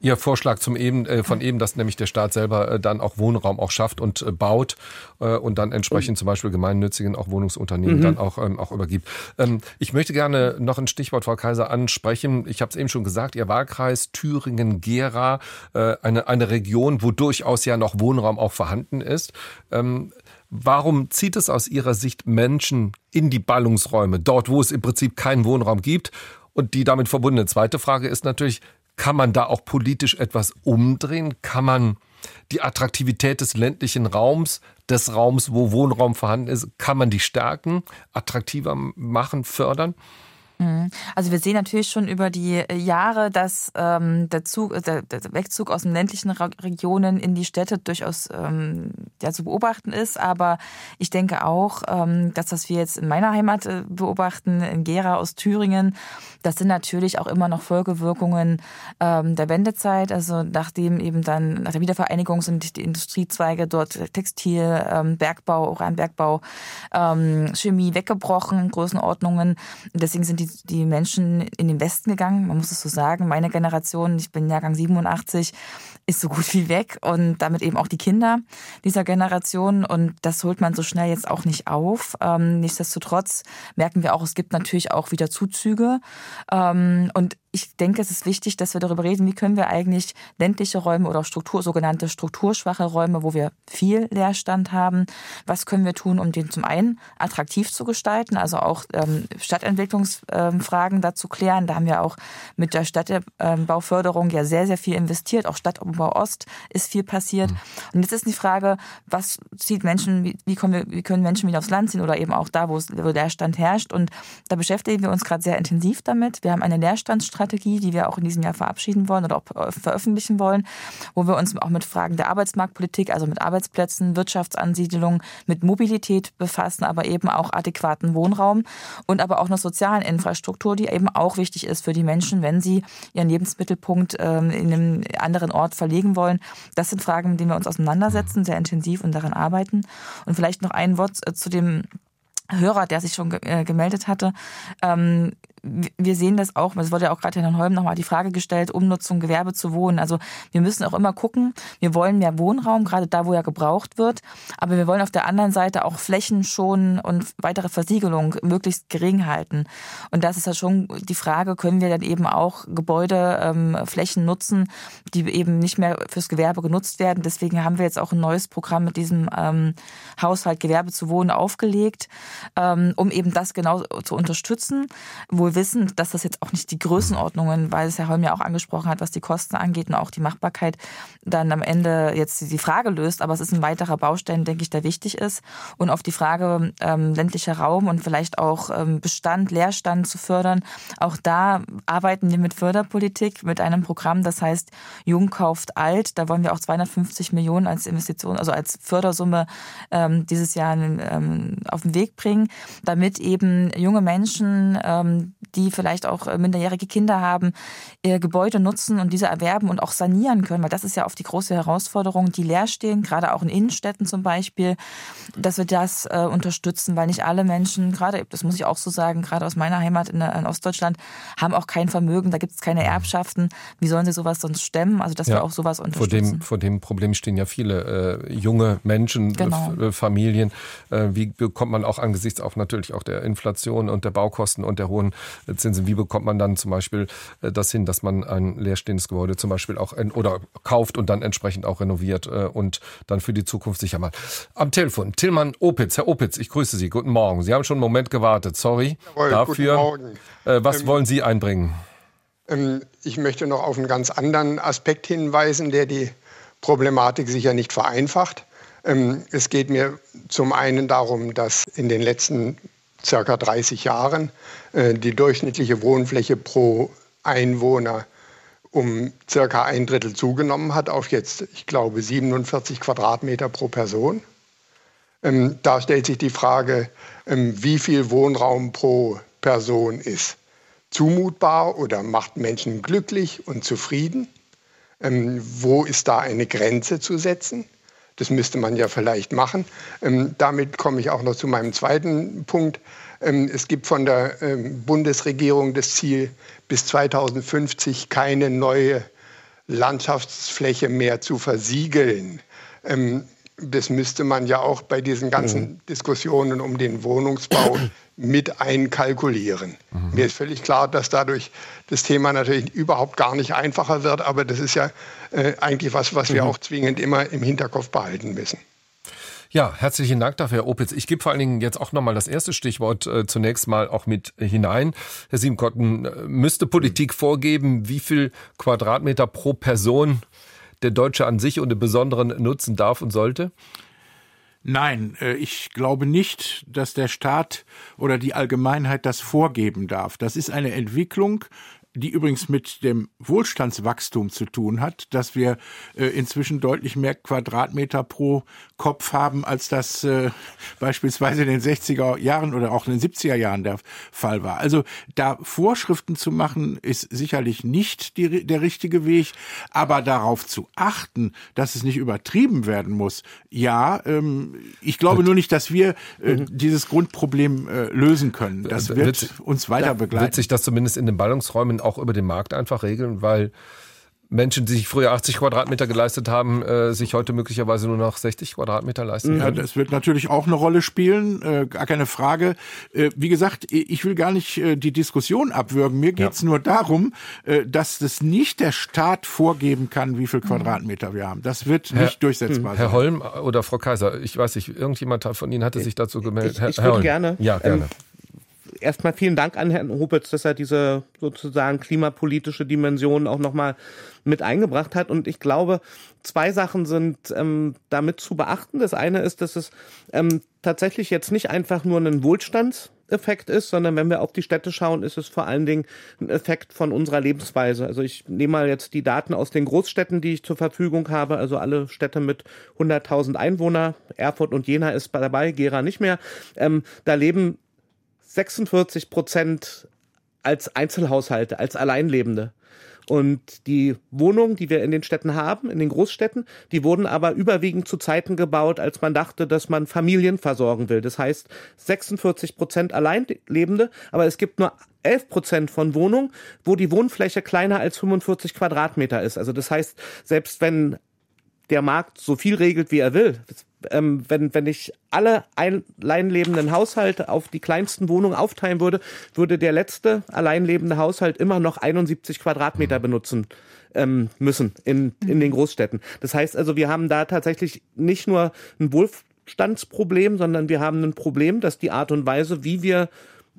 S2: Ihr Vorschlag zum eben, äh, von eben, dass nämlich der Staat selber äh, dann auch Wohnraum auch schafft und äh, baut äh, und dann entsprechend zum Beispiel gemeinnützigen auch Wohnungsunternehmen mhm. dann auch, ähm, auch übergibt. Ähm, ich möchte gerne noch ein Stichwort, Frau Kaiser, ansprechen. Ich habe es eben schon gesagt, Ihr Wahlkreis Thüringen-Gera, äh, eine, eine Region, wo durchaus ja noch Wohnraum auch vorhanden ist. Ähm, Warum zieht es aus Ihrer Sicht Menschen in die Ballungsräume, dort wo es im Prinzip keinen Wohnraum gibt? Und die damit verbundene zweite Frage ist natürlich, kann man da auch politisch etwas umdrehen? Kann man die Attraktivität des ländlichen Raums, des Raums, wo Wohnraum vorhanden ist, kann man die stärken, attraktiver machen, fördern?
S3: Mhm. Also wir sehen natürlich schon über die äh, Jahre, dass ähm, der, Zug, äh, der, der, Wegzug aus den ländlichen Regionen in die Städte durchaus ähm, ja, zu beobachten ist. Aber ich denke auch, ähm, dass was wir jetzt in meiner Heimat äh, beobachten, in Gera aus Thüringen, das sind natürlich auch immer noch Folgewirkungen ähm, der Wendezeit. Also nachdem eben dann nach der Wiedervereinigung sind die Industriezweige dort Textil, ähm, Bergbau, Uranbergbau, ähm, Chemie weggebrochen, Größenordnungen. Deswegen sind die die Menschen in den Westen gegangen. Man muss es so sagen. Meine Generation, ich bin Jahrgang 87, ist so gut wie weg und damit eben auch die Kinder dieser Generation. Und das holt man so schnell jetzt auch nicht auf. Ähm, nichtsdestotrotz merken wir auch, es gibt natürlich auch wieder Zuzüge. Ähm, und ich denke, es ist wichtig, dass wir darüber reden, wie können wir eigentlich ländliche Räume oder Struktur, sogenannte strukturschwache Räume, wo wir viel Leerstand haben, was können wir tun, um den zum einen attraktiv zu gestalten, also auch ähm, Stadtentwicklungs Fragen dazu klären. Da haben wir auch mit der Städtebauförderung ja sehr, sehr viel investiert. Auch Stadtumbau Ost ist viel passiert. Mhm. Und jetzt ist die Frage, was zieht Menschen, wie, wie, wir, wie können Menschen wieder aufs Land ziehen oder eben auch da, wo, es, wo Leerstand herrscht. Und da beschäftigen wir uns gerade sehr intensiv damit. Wir haben eine Leerstandsstrategie, die wir auch in diesem Jahr verabschieden wollen oder auch äh, veröffentlichen wollen, wo wir uns auch mit Fragen der Arbeitsmarktpolitik, also mit Arbeitsplätzen, Wirtschaftsansiedlung, mit Mobilität befassen, aber eben auch adäquaten Wohnraum und aber auch einer sozialen Infrastruktur, die eben auch wichtig ist für die Menschen, wenn sie ihren Lebensmittelpunkt ähm, in einem anderen Ort verlegen wollen. Das sind Fragen, mit denen wir uns auseinandersetzen, sehr intensiv und daran arbeiten. Und vielleicht noch ein Wort äh, zu dem Hörer, der sich schon äh, gemeldet hatte. Ähm, wir sehen das auch, es wurde ja auch gerade Herrn Holm nochmal die Frage gestellt, Umnutzung, Gewerbe zu wohnen. Also wir müssen auch immer gucken, wir wollen mehr Wohnraum, gerade da, wo er gebraucht wird, aber wir wollen auf der anderen Seite auch Flächen schonen und weitere Versiegelung möglichst gering halten. Und das ist ja schon die Frage, können wir dann eben auch Gebäudeflächen ähm, nutzen, die eben nicht mehr fürs Gewerbe genutzt werden. Deswegen haben wir jetzt auch ein neues Programm mit diesem ähm, Haushalt Gewerbe zu wohnen aufgelegt, ähm, um eben das genau zu unterstützen, wo wohl wissen, dass das jetzt auch nicht die Größenordnungen, weil es Herr Holm ja auch angesprochen hat, was die Kosten angeht und auch die Machbarkeit dann am Ende jetzt die Frage löst. Aber es ist ein weiterer Baustein, denke ich, der wichtig ist. Und auf die Frage ähm, ländlicher Raum und vielleicht auch ähm, Bestand, Leerstand zu fördern, auch da arbeiten wir mit Förderpolitik, mit einem Programm, das heißt Jung kauft alt. Da wollen wir auch 250 Millionen als Investition, also als Fördersumme ähm, dieses Jahr ähm, auf den Weg bringen, damit eben junge Menschen ähm, die vielleicht auch äh, minderjährige Kinder haben, ihr Gebäude nutzen und diese erwerben und auch sanieren können, weil das ist ja oft die große Herausforderung, die leer stehen, gerade auch in Innenstädten zum Beispiel, dass wir das äh, unterstützen, weil nicht alle Menschen, gerade, das muss ich auch so sagen, gerade aus meiner Heimat in, in Ostdeutschland, haben auch kein Vermögen, da gibt es keine Erbschaften. Wie sollen sie sowas sonst stemmen? Also, dass ja, wir auch sowas unterstützen.
S2: Vor dem, vor dem Problem stehen ja viele äh, junge Menschen, genau. äh, Familien. Äh, wie bekommt man auch angesichts auch natürlich auch der Inflation und der Baukosten und der hohen Zinsen. Wie bekommt man dann zum Beispiel äh, das hin, dass man ein leerstehendes Gebäude zum Beispiel auch oder kauft und dann entsprechend auch renoviert äh, und dann für die Zukunft sicher mal. Am Telefon Tillmann Opitz. Herr Opitz, ich grüße Sie. Guten Morgen. Sie haben schon einen Moment gewartet. Sorry Jawohl, dafür. Guten Morgen. Äh, was ähm, wollen Sie einbringen?
S8: Ähm, ich möchte noch auf einen ganz anderen Aspekt hinweisen, der die Problematik sicher nicht vereinfacht. Ähm, es geht mir zum einen darum, dass in den letzten circa 30 Jahren die durchschnittliche Wohnfläche pro Einwohner um circa ein Drittel zugenommen hat auf jetzt, ich glaube, 47 Quadratmeter pro Person. Ähm, da stellt sich die Frage, ähm, wie viel Wohnraum pro Person ist zumutbar oder macht Menschen glücklich und zufrieden? Ähm, wo ist da eine Grenze zu setzen? Das müsste man ja vielleicht machen. Ähm, damit komme ich auch noch zu meinem zweiten Punkt. Ähm, es gibt von der ähm, Bundesregierung das Ziel, bis 2050 keine neue Landschaftsfläche mehr zu versiegeln. Ähm, das müsste man ja auch bei diesen ganzen mhm. Diskussionen um den Wohnungsbau mit einkalkulieren. Mhm. Mir ist völlig klar, dass dadurch das Thema natürlich überhaupt gar nicht einfacher wird, aber das ist ja äh, eigentlich was, was wir mhm. auch zwingend immer im Hinterkopf behalten müssen.
S2: Ja, herzlichen Dank dafür, Herr Opitz. Ich gebe vor allen Dingen jetzt auch nochmal das erste Stichwort äh, zunächst mal auch mit hinein. Herr Siebenkotten, äh, müsste Politik vorgeben, wie viel Quadratmeter pro Person der Deutsche an sich und im Besonderen nutzen darf und sollte?
S5: Nein, äh, ich glaube nicht, dass der Staat oder die Allgemeinheit das vorgeben darf. Das ist eine Entwicklung, die übrigens mit dem Wohlstandswachstum zu tun hat, dass wir äh, inzwischen deutlich mehr Quadratmeter pro Kopf haben, als das äh, beispielsweise in den 60er Jahren oder auch in den 70er Jahren der Fall war. Also da Vorschriften zu machen, ist sicherlich nicht die, der richtige Weg, aber darauf zu achten, dass es nicht übertrieben werden muss, ja, ähm, ich glaube nur nicht, dass wir äh, mhm. dieses Grundproblem äh, lösen können. Das wird, wird uns weiter begleiten.
S2: Wird sich das zumindest in den Ballungsräumen auch über den Markt einfach regeln, weil Menschen, die sich früher 80 Quadratmeter geleistet haben, äh, sich heute möglicherweise nur noch 60 Quadratmeter leisten
S5: können? Ja, das wird natürlich auch eine Rolle spielen, äh, gar keine Frage. Äh, wie gesagt, ich will gar nicht äh, die Diskussion abwürgen. Mir geht's ja. nur darum, äh, dass das nicht der Staat vorgeben kann, wie viel Quadratmeter wir haben. Das wird Herr, nicht durchsetzbar
S2: Herr sein. Herr Holm oder Frau Kaiser, ich weiß nicht, irgendjemand von Ihnen hatte sich dazu gemeldet.
S4: Ich, ich, ich würde gerne.
S2: Ja, gerne. Ähm,
S4: erstmal vielen Dank an Herrn Hopitz, dass er diese sozusagen klimapolitische Dimension auch nochmal mit eingebracht hat. Und ich glaube, zwei Sachen sind ähm, damit zu beachten. Das eine ist, dass es ähm, tatsächlich jetzt nicht einfach nur ein Wohlstandseffekt ist, sondern wenn wir auf die Städte schauen, ist es vor allen Dingen ein Effekt von unserer Lebensweise. Also ich nehme mal jetzt die Daten aus den Großstädten, die ich zur Verfügung habe, also alle Städte mit 100.000 Einwohner, Erfurt und Jena ist dabei, Gera nicht mehr. Ähm, da leben 46 Prozent als Einzelhaushalte, als Alleinlebende. Und die Wohnungen, die wir in den Städten haben, in den Großstädten, die wurden aber überwiegend zu Zeiten gebaut, als man dachte, dass man Familien versorgen will. Das heißt 46 Prozent Alleinlebende, aber es gibt nur 11 Prozent von Wohnungen, wo die Wohnfläche kleiner als 45 Quadratmeter ist. Also das heißt, selbst wenn der Markt so viel regelt, wie er will, ähm, wenn, wenn ich alle alleinlebenden Haushalte auf die kleinsten Wohnungen aufteilen würde, würde der letzte alleinlebende Haushalt immer noch 71 Quadratmeter benutzen ähm, müssen in, in den Großstädten. Das heißt also, wir haben da tatsächlich nicht nur ein Wohlstandsproblem, sondern wir haben ein Problem, dass die Art und Weise, wie wir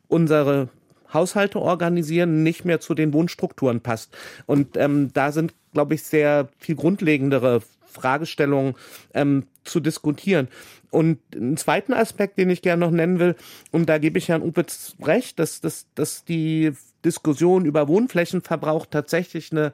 S4: unsere Haushalte organisieren, nicht mehr zu den Wohnstrukturen passt. Und ähm, da sind, glaube ich, sehr viel grundlegendere Fragestellungen ähm, zu diskutieren. Und einen zweiten Aspekt, den ich gerne noch nennen will, und da gebe ich Herrn Upitz recht, dass, dass, dass die Diskussion über Wohnflächenverbrauch tatsächlich eine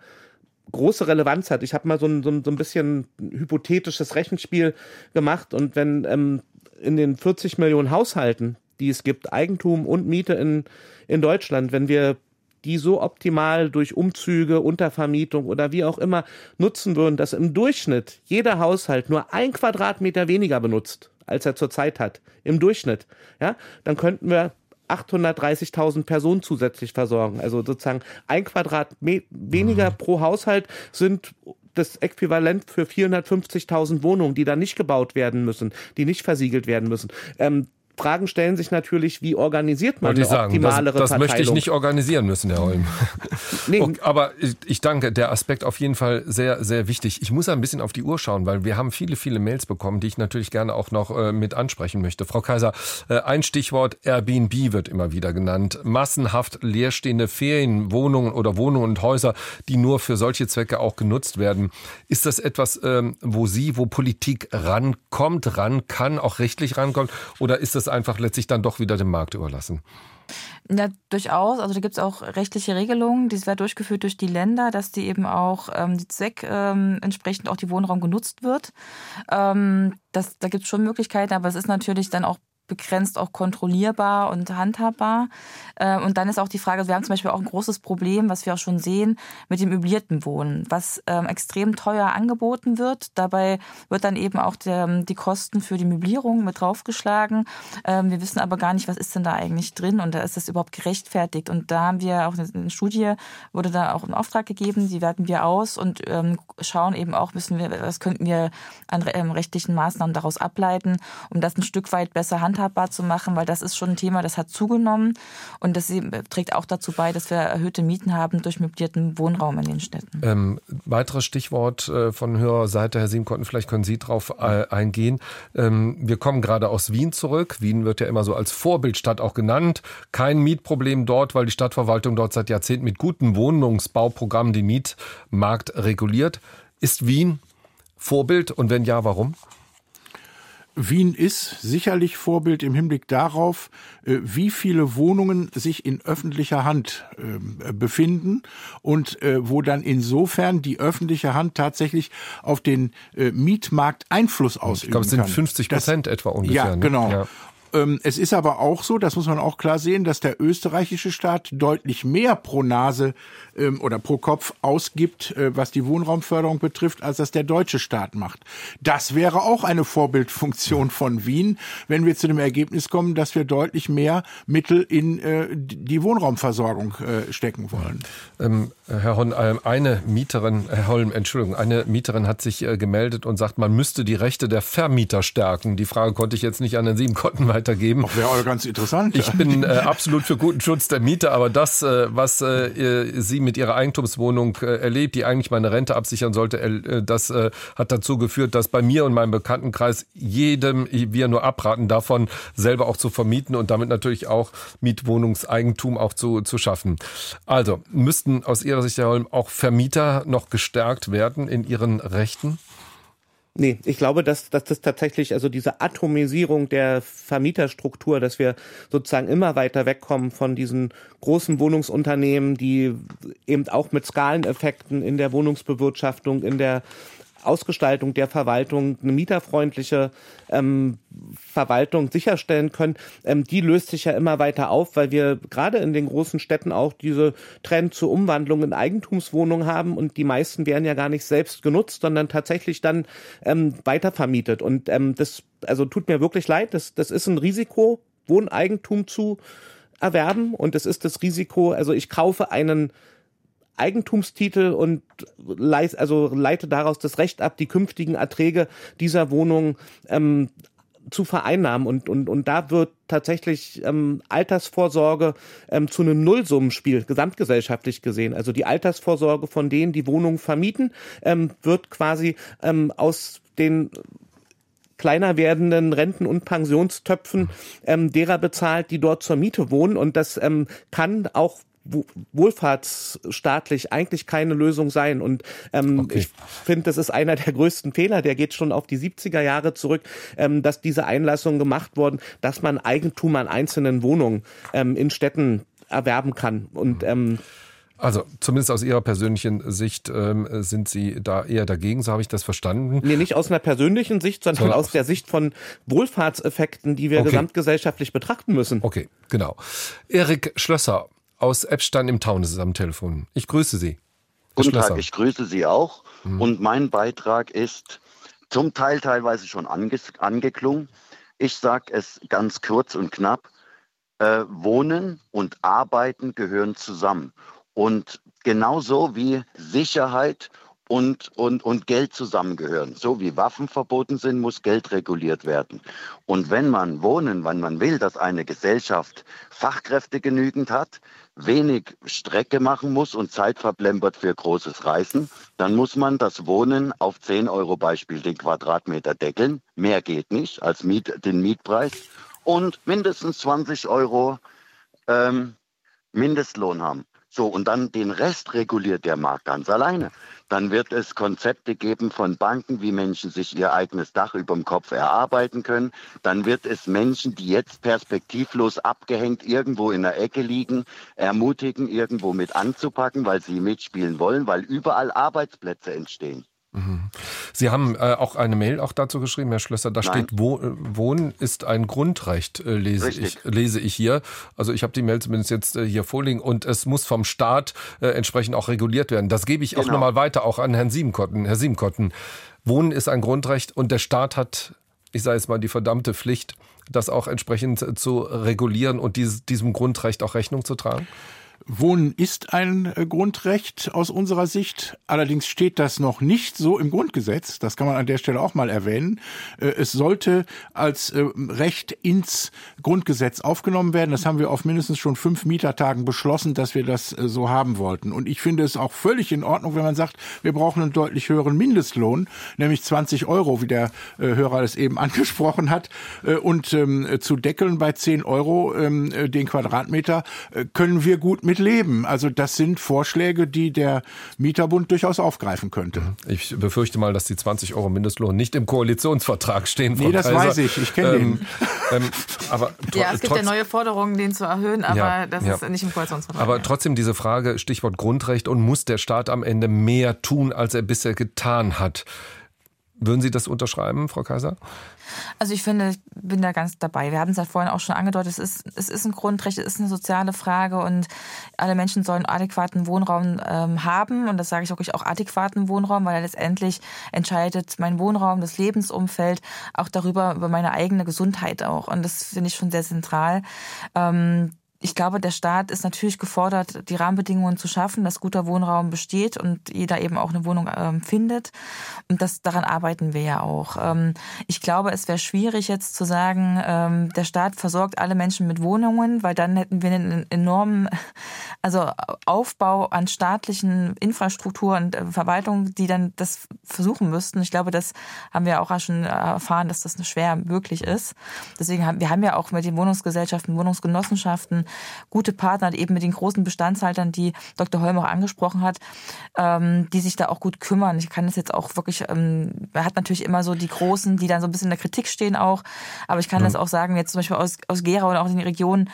S4: große Relevanz hat. Ich habe mal so ein, so, ein, so ein bisschen hypothetisches Rechenspiel gemacht und wenn ähm, in den 40 Millionen Haushalten, die es gibt, Eigentum und Miete in, in Deutschland, wenn wir die so optimal durch Umzüge, Untervermietung oder wie auch immer nutzen würden, dass im Durchschnitt jeder Haushalt nur ein Quadratmeter weniger benutzt, als er zurzeit hat. Im Durchschnitt. Ja, dann könnten wir 830.000 Personen zusätzlich versorgen. Also sozusagen ein Quadratmeter weniger mhm. pro Haushalt sind das Äquivalent für 450.000 Wohnungen, die da nicht gebaut werden müssen, die nicht versiegelt werden müssen. Ähm, Fragen stellen sich natürlich, wie organisiert man
S2: eine sagen, optimalere das, das Verteilung? Das möchte ich nicht organisieren müssen, Herr Holm. nee. okay, aber ich, ich, danke, der Aspekt auf jeden Fall sehr, sehr wichtig. Ich muss ein bisschen auf die Uhr schauen, weil wir haben viele, viele Mails bekommen, die ich natürlich gerne auch noch äh, mit ansprechen möchte. Frau Kaiser, äh, ein Stichwort Airbnb wird immer wieder genannt. Massenhaft leerstehende Ferienwohnungen oder Wohnungen und Häuser, die nur für solche Zwecke auch genutzt werden. Ist das etwas, ähm, wo Sie, wo Politik rankommt, ran kann, auch rechtlich rankommt? Oder ist das einfach letztlich dann doch wieder dem Markt überlassen.
S3: Ja, durchaus. Also da gibt es auch rechtliche Regelungen, die werden durchgeführt durch die Länder, dass die eben auch ähm, die Zweck ähm, entsprechend auch die Wohnraum genutzt wird. Ähm, das, da gibt es schon Möglichkeiten, aber es ist natürlich dann auch begrenzt auch kontrollierbar und handhabbar. Äh, und dann ist auch die Frage, wir haben zum Beispiel auch ein großes Problem, was wir auch schon sehen, mit dem möblierten Wohnen, was ähm, extrem teuer angeboten wird. Dabei wird dann eben auch der, die Kosten für die Möblierung mit draufgeschlagen. Ähm, wir wissen aber gar nicht, was ist denn da eigentlich drin und da ist das überhaupt gerechtfertigt. Und da haben wir auch eine Studie, wurde da auch in Auftrag gegeben, die werten wir aus und ähm, schauen eben auch, müssen wir, was könnten wir an rechtlichen Maßnahmen daraus ableiten, um das ein Stück weit besser handhaben handhabbar zu machen, weil das ist schon ein Thema, das hat zugenommen und das trägt auch dazu bei, dass wir erhöhte Mieten haben durch möblierten Wohnraum in den Städten.
S2: Ähm, weiteres Stichwort äh, von Hörerseite, Herr Siemkotten, vielleicht können Sie darauf äh, eingehen. Ähm, wir kommen gerade aus Wien zurück. Wien wird ja immer so als Vorbildstadt auch genannt. Kein Mietproblem dort, weil die Stadtverwaltung dort seit Jahrzehnten mit guten Wohnungsbauprogrammen den Mietmarkt reguliert. Ist Wien Vorbild und wenn ja, warum?
S5: Wien ist sicherlich Vorbild im Hinblick darauf, äh, wie viele Wohnungen sich in öffentlicher Hand ähm, befinden und äh, wo dann insofern die öffentliche Hand tatsächlich auf den äh, Mietmarkt Einfluss ausüben kann. Ich
S2: glaube, es sind 50 Prozent etwa ungefähr.
S5: Ja, ne? genau. Ja. Ähm, es ist aber auch so, das muss man auch klar sehen, dass der österreichische Staat deutlich mehr pro Nase ähm, oder pro Kopf ausgibt, äh, was die Wohnraumförderung betrifft, als das der deutsche Staat macht. Das wäre auch eine Vorbildfunktion von Wien, wenn wir zu dem Ergebnis kommen, dass wir deutlich mehr Mittel in äh, die Wohnraumversorgung äh, stecken wollen.
S2: Ähm, Herr Holm, eine Mieterin, Herr Holm, Entschuldigung, eine Mieterin hat sich gemeldet und sagt, man müsste die Rechte der Vermieter stärken. Die Frage konnte ich jetzt nicht an den Siebenkotten weitergeben.
S5: Wäre auch ganz interessant.
S2: Ich bin äh, absolut für guten Schutz der Mieter, aber das, äh, was äh, sie mit ihrer Eigentumswohnung äh, erlebt, die eigentlich meine Rente absichern sollte, äh, das äh, hat dazu geführt, dass bei mir und meinem Bekanntenkreis jedem wir nur abraten davon, selber auch zu vermieten und damit natürlich auch Mietwohnungseigentum auch zu, zu schaffen. Also müssten aus Ihrer Sicht, Herr Holm, auch Vermieter noch gestärkt werden in ihren Rechten?
S4: Nee, ich glaube, dass, dass das tatsächlich, also diese Atomisierung der Vermieterstruktur, dass wir sozusagen immer weiter wegkommen von diesen großen Wohnungsunternehmen, die eben auch mit Skaleneffekten in der Wohnungsbewirtschaftung, in der Ausgestaltung der Verwaltung eine mieterfreundliche ähm, Verwaltung sicherstellen können, ähm, die löst sich ja immer weiter auf, weil wir gerade in den großen Städten auch diese Trend zur Umwandlung in Eigentumswohnungen haben und die meisten werden ja gar nicht selbst genutzt, sondern tatsächlich dann ähm, weitervermietet. Und ähm, das also tut mir wirklich leid, das, das ist ein Risiko, Wohneigentum zu erwerben und es ist das Risiko, also ich kaufe einen Eigentumstitel und leist, also leite daraus das Recht ab, die künftigen Erträge dieser Wohnung ähm, zu vereinnahmen. Und, und, und da wird tatsächlich ähm, Altersvorsorge ähm, zu einem Nullsummenspiel, gesamtgesellschaftlich gesehen. Also die Altersvorsorge von denen, die Wohnungen vermieten, ähm, wird quasi ähm, aus den kleiner werdenden Renten- und Pensionstöpfen ähm, derer bezahlt, die dort zur Miete wohnen. Und das ähm, kann auch wohlfahrtsstaatlich eigentlich keine Lösung sein. Und ähm, okay. ich finde, das ist einer der größten Fehler, der geht schon auf die 70er Jahre zurück, ähm, dass diese Einlassungen gemacht wurden, dass man Eigentum an einzelnen Wohnungen ähm, in Städten erwerben kann. Und ähm,
S2: also zumindest aus Ihrer persönlichen Sicht ähm, sind Sie da eher dagegen, so habe ich das verstanden.
S4: Nee, nicht aus einer persönlichen Sicht, sondern so, aus der Sicht von Wohlfahrtseffekten, die wir okay. gesamtgesellschaftlich betrachten müssen.
S2: Okay, genau. Erik Schlösser, aus Eppstein im Taunus ist am Telefon. Ich grüße Sie.
S9: Guten Tag, ich grüße Sie auch. Mhm. Und mein Beitrag ist zum Teil teilweise schon ange angeklungen. Ich sage es ganz kurz und knapp. Äh, Wohnen und Arbeiten gehören zusammen. Und genauso wie Sicherheit und, und, und Geld zusammengehören. So wie Waffen verboten sind, muss Geld reguliert werden. Und wenn man wohnen, wenn man will, dass eine Gesellschaft Fachkräfte genügend hat, wenig Strecke machen muss und Zeit verplempert für großes Reisen, dann muss man das Wohnen auf 10 Euro Beispiel den Quadratmeter deckeln. Mehr geht nicht als Miet, den Mietpreis. Und mindestens 20 Euro ähm, Mindestlohn haben. So, und dann den Rest reguliert der Markt ganz alleine. Dann wird es Konzepte geben von Banken, wie Menschen sich ihr eigenes Dach über dem Kopf erarbeiten können. Dann wird es Menschen, die jetzt perspektivlos abgehängt irgendwo in der Ecke liegen, ermutigen, irgendwo mit anzupacken, weil sie mitspielen wollen, weil überall Arbeitsplätze entstehen.
S2: Mhm. Sie haben äh, auch eine Mail auch dazu geschrieben, Herr Schlösser. Da Nein. steht, Wo Wohnen ist ein Grundrecht, äh, lese, ich, lese ich hier. Also ich habe die Mail zumindest jetzt äh, hier vorliegen und es muss vom Staat äh, entsprechend auch reguliert werden. Das gebe ich genau. auch nochmal weiter, auch an Herrn Siebenkotten. Herr Siebenkotten, Wohnen ist ein Grundrecht und der Staat hat, ich sage jetzt mal, die verdammte Pflicht, das auch entsprechend zu regulieren und dieses, diesem Grundrecht auch Rechnung zu tragen?
S5: Wohnen ist ein äh, Grundrecht aus unserer Sicht. Allerdings steht das noch nicht so im Grundgesetz. Das kann man an der Stelle auch mal erwähnen. Äh, es sollte als äh, Recht ins Grundgesetz aufgenommen werden. Das haben wir auf mindestens schon fünf Mietertagen beschlossen, dass wir das so haben wollten. Und ich finde es auch völlig in Ordnung, wenn man sagt, wir brauchen einen deutlich höheren Mindestlohn, nämlich 20 Euro, wie der Hörer es eben angesprochen hat. Und ähm, zu deckeln bei 10 Euro ähm, den Quadratmeter können wir gut mit leben. Also das sind Vorschläge, die der Mieterbund durchaus aufgreifen könnte.
S2: Ich befürchte mal, dass die 20 Euro Mindestlohn nicht im Koalitionsvertrag stehen.
S5: Frau nee, das Kaiser. weiß ich. Ich kenne ähm,
S3: den. Ähm, aber ja, es gibt ja neue Forderungen, den zu erhöhen, aber ja, das ja. ist nicht im Koalitionsvertrag.
S2: Aber trotzdem diese Frage, Stichwort Grundrecht und muss der Staat am Ende mehr tun, als er bisher getan hat? Würden Sie das unterschreiben, Frau Kaiser?
S3: Also ich finde, ich bin da ganz dabei. Wir haben es ja vorhin auch schon angedeutet, es ist, es ist ein Grundrecht, es ist eine soziale Frage und alle Menschen sollen adäquaten Wohnraum ähm, haben. Und das sage ich wirklich auch adäquaten Wohnraum, weil letztendlich entscheidet mein Wohnraum, das Lebensumfeld auch darüber, über meine eigene Gesundheit auch. Und das finde ich schon sehr zentral. Ähm, ich glaube, der Staat ist natürlich gefordert, die Rahmenbedingungen zu schaffen, dass guter Wohnraum besteht und jeder eben auch eine Wohnung ähm, findet. Und das, daran arbeiten wir ja auch. Ähm, ich glaube, es wäre schwierig jetzt zu sagen, ähm, der Staat versorgt alle Menschen mit Wohnungen, weil dann hätten wir einen enormen also Aufbau an staatlichen Infrastruktur und äh, Verwaltung, die dann das versuchen müssten. Ich glaube, das haben wir auch schon erfahren, dass das schwer möglich ist. Deswegen haben wir haben ja auch mit den Wohnungsgesellschaften, Wohnungsgenossenschaften gute Partner, eben mit den großen Bestandshaltern, die Dr. Holm auch angesprochen hat, ähm, die sich da auch gut kümmern. Ich kann das jetzt auch wirklich, ähm, er hat natürlich immer so die Großen, die dann so ein bisschen in der Kritik stehen auch, aber ich kann mhm. das auch sagen, jetzt zum Beispiel aus, aus Gera oder auch in den Regionen,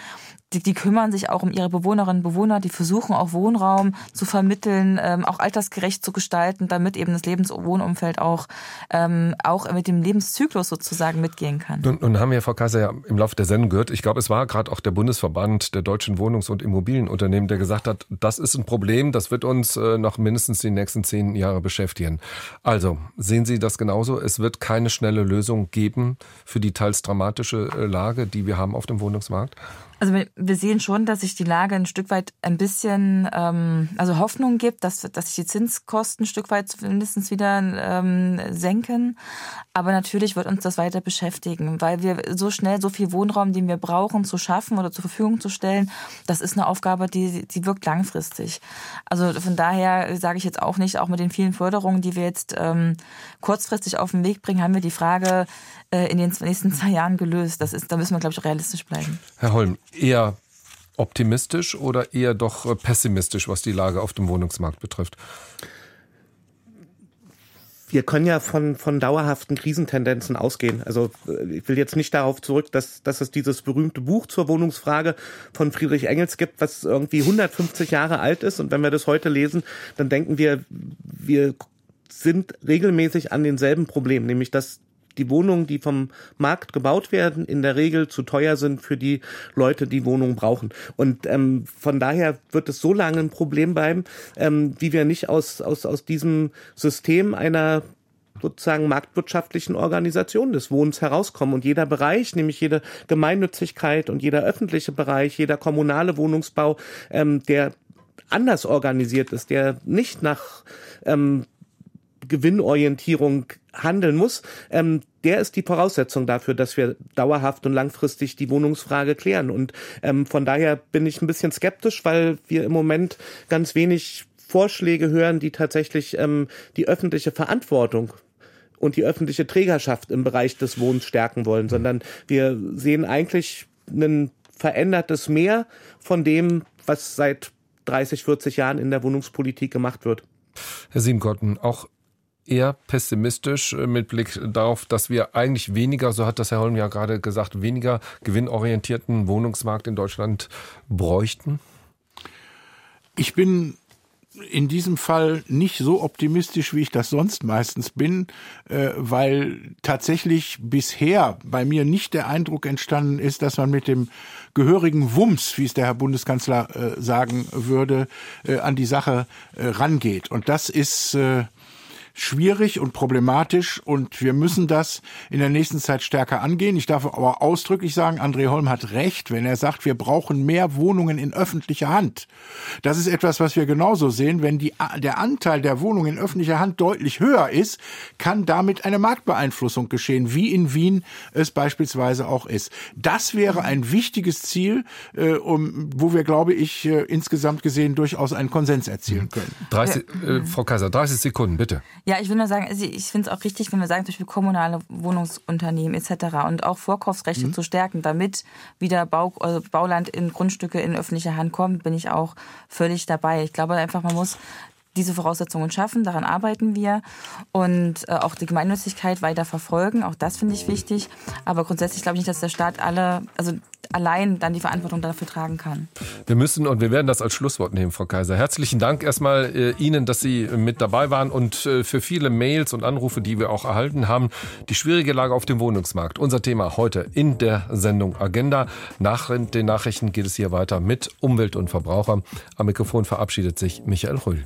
S3: die, die kümmern sich auch um ihre Bewohnerinnen und Bewohner, die versuchen auch Wohnraum zu vermitteln, ähm, auch altersgerecht zu gestalten, damit eben das Lebens- und Wohnumfeld auch, ähm, auch mit dem Lebenszyklus sozusagen mitgehen kann.
S2: Nun, nun haben wir, Frau Kaiser, ja im Laufe der Sendung gehört, ich glaube, es war gerade auch der Bundesverband der deutschen Wohnungs- und Immobilienunternehmen, der gesagt hat, das ist ein Problem, das wird uns äh, noch mindestens die nächsten zehn Jahre beschäftigen. Also, sehen Sie das genauso? Es wird keine schnelle Lösung geben für die teils dramatische äh, Lage, die wir haben auf dem Wohnungsmarkt?
S3: Also wir sehen schon, dass sich die Lage ein Stück weit ein bisschen, ähm, also Hoffnung gibt, dass, dass sich die Zinskosten ein Stück weit mindestens wieder ähm, senken. Aber natürlich wird uns das weiter beschäftigen, weil wir so schnell so viel Wohnraum, den wir brauchen, zu schaffen oder zur Verfügung zu stellen, das ist eine Aufgabe, die, die wirkt langfristig. Also von daher sage ich jetzt auch nicht, auch mit den vielen Förderungen, die wir jetzt ähm, kurzfristig auf den Weg bringen, haben wir die Frage äh, in den nächsten zwei Jahren gelöst. Das ist, da müssen wir, glaube ich, realistisch bleiben.
S2: Herr Holm, eher optimistisch oder eher doch äh, pessimistisch, was die Lage auf dem Wohnungsmarkt betrifft?
S4: wir können ja von, von dauerhaften Krisentendenzen ausgehen. Also äh, ich will jetzt nicht darauf zurück, dass, dass es dieses berühmte Buch zur Wohnungsfrage von Friedrich Engels gibt, was irgendwie 150 Jahre alt ist. Und wenn wir das heute lesen, dann denken wir, wir sind regelmäßig an denselben Problemen, nämlich dass die Wohnungen, die vom Markt gebaut werden, in der Regel zu teuer sind für die Leute, die Wohnungen brauchen. Und ähm, von daher wird es so lange ein Problem bleiben, ähm, wie wir nicht aus, aus, aus diesem System einer sozusagen marktwirtschaftlichen Organisation des Wohnens herauskommen. Und jeder Bereich, nämlich jede Gemeinnützigkeit und jeder öffentliche Bereich, jeder kommunale Wohnungsbau, ähm, der anders organisiert ist, der nicht nach ähm, Gewinnorientierung handeln muss, ähm, der ist die Voraussetzung dafür, dass wir dauerhaft und langfristig die Wohnungsfrage klären. Und ähm, von daher bin ich ein bisschen skeptisch, weil wir im Moment ganz wenig Vorschläge hören, die tatsächlich ähm, die öffentliche Verantwortung und die öffentliche Trägerschaft im Bereich des Wohnens stärken wollen, sondern wir sehen eigentlich ein verändertes Mehr von dem, was seit 30, 40 Jahren in der Wohnungspolitik gemacht wird.
S2: Herr Siebenkotten, auch eher pessimistisch äh, mit Blick darauf, dass wir eigentlich weniger, so hat das Herr Holm ja gerade gesagt, weniger gewinnorientierten Wohnungsmarkt in Deutschland bräuchten?
S5: Ich bin in diesem Fall nicht so optimistisch, wie ich das sonst meistens bin, äh, weil tatsächlich bisher bei mir nicht der Eindruck entstanden ist, dass man mit dem gehörigen Wumms, wie es der Herr Bundeskanzler äh, sagen würde, an die Sache rangeht. Und das ist schwierig und problematisch und wir müssen das in der nächsten Zeit stärker angehen. Ich darf aber ausdrücklich sagen, André Holm hat recht, wenn er sagt, wir brauchen mehr Wohnungen in öffentlicher Hand. Das ist etwas, was wir genauso sehen. Wenn die, der Anteil der Wohnungen in öffentlicher Hand deutlich höher ist, kann damit eine Marktbeeinflussung geschehen, wie in Wien es beispielsweise auch ist. Das wäre ein wichtiges Ziel, äh, um, wo wir, glaube ich, äh, insgesamt gesehen durchaus einen Konsens erzielen können.
S2: 30, äh, Frau Kaiser, 30 Sekunden, bitte.
S3: Ja, ich will nur sagen, ich finde es auch richtig, wenn wir sagen, zum Beispiel kommunale Wohnungsunternehmen etc. und auch Vorkaufsrechte mhm. zu stärken, damit wieder Bau, also Bauland in Grundstücke in öffentliche Hand kommt, bin ich auch völlig dabei. Ich glaube einfach, man muss diese Voraussetzungen schaffen. Daran arbeiten wir und äh, auch die Gemeinnützigkeit weiter verfolgen. Auch das finde ich wichtig. Aber grundsätzlich glaube ich nicht, dass der Staat alle, also allein dann die Verantwortung dafür tragen kann.
S2: Wir müssen und wir werden das als Schlusswort nehmen, Frau Kaiser. Herzlichen Dank erstmal äh, Ihnen, dass Sie mit dabei waren und äh, für viele Mails und Anrufe, die wir auch erhalten haben. Die schwierige Lage auf dem Wohnungsmarkt. Unser Thema heute in der Sendung Agenda. Nach den Nachrichten geht es hier weiter mit Umwelt und Verbraucher. Am Mikrofon verabschiedet sich Michael Rüll.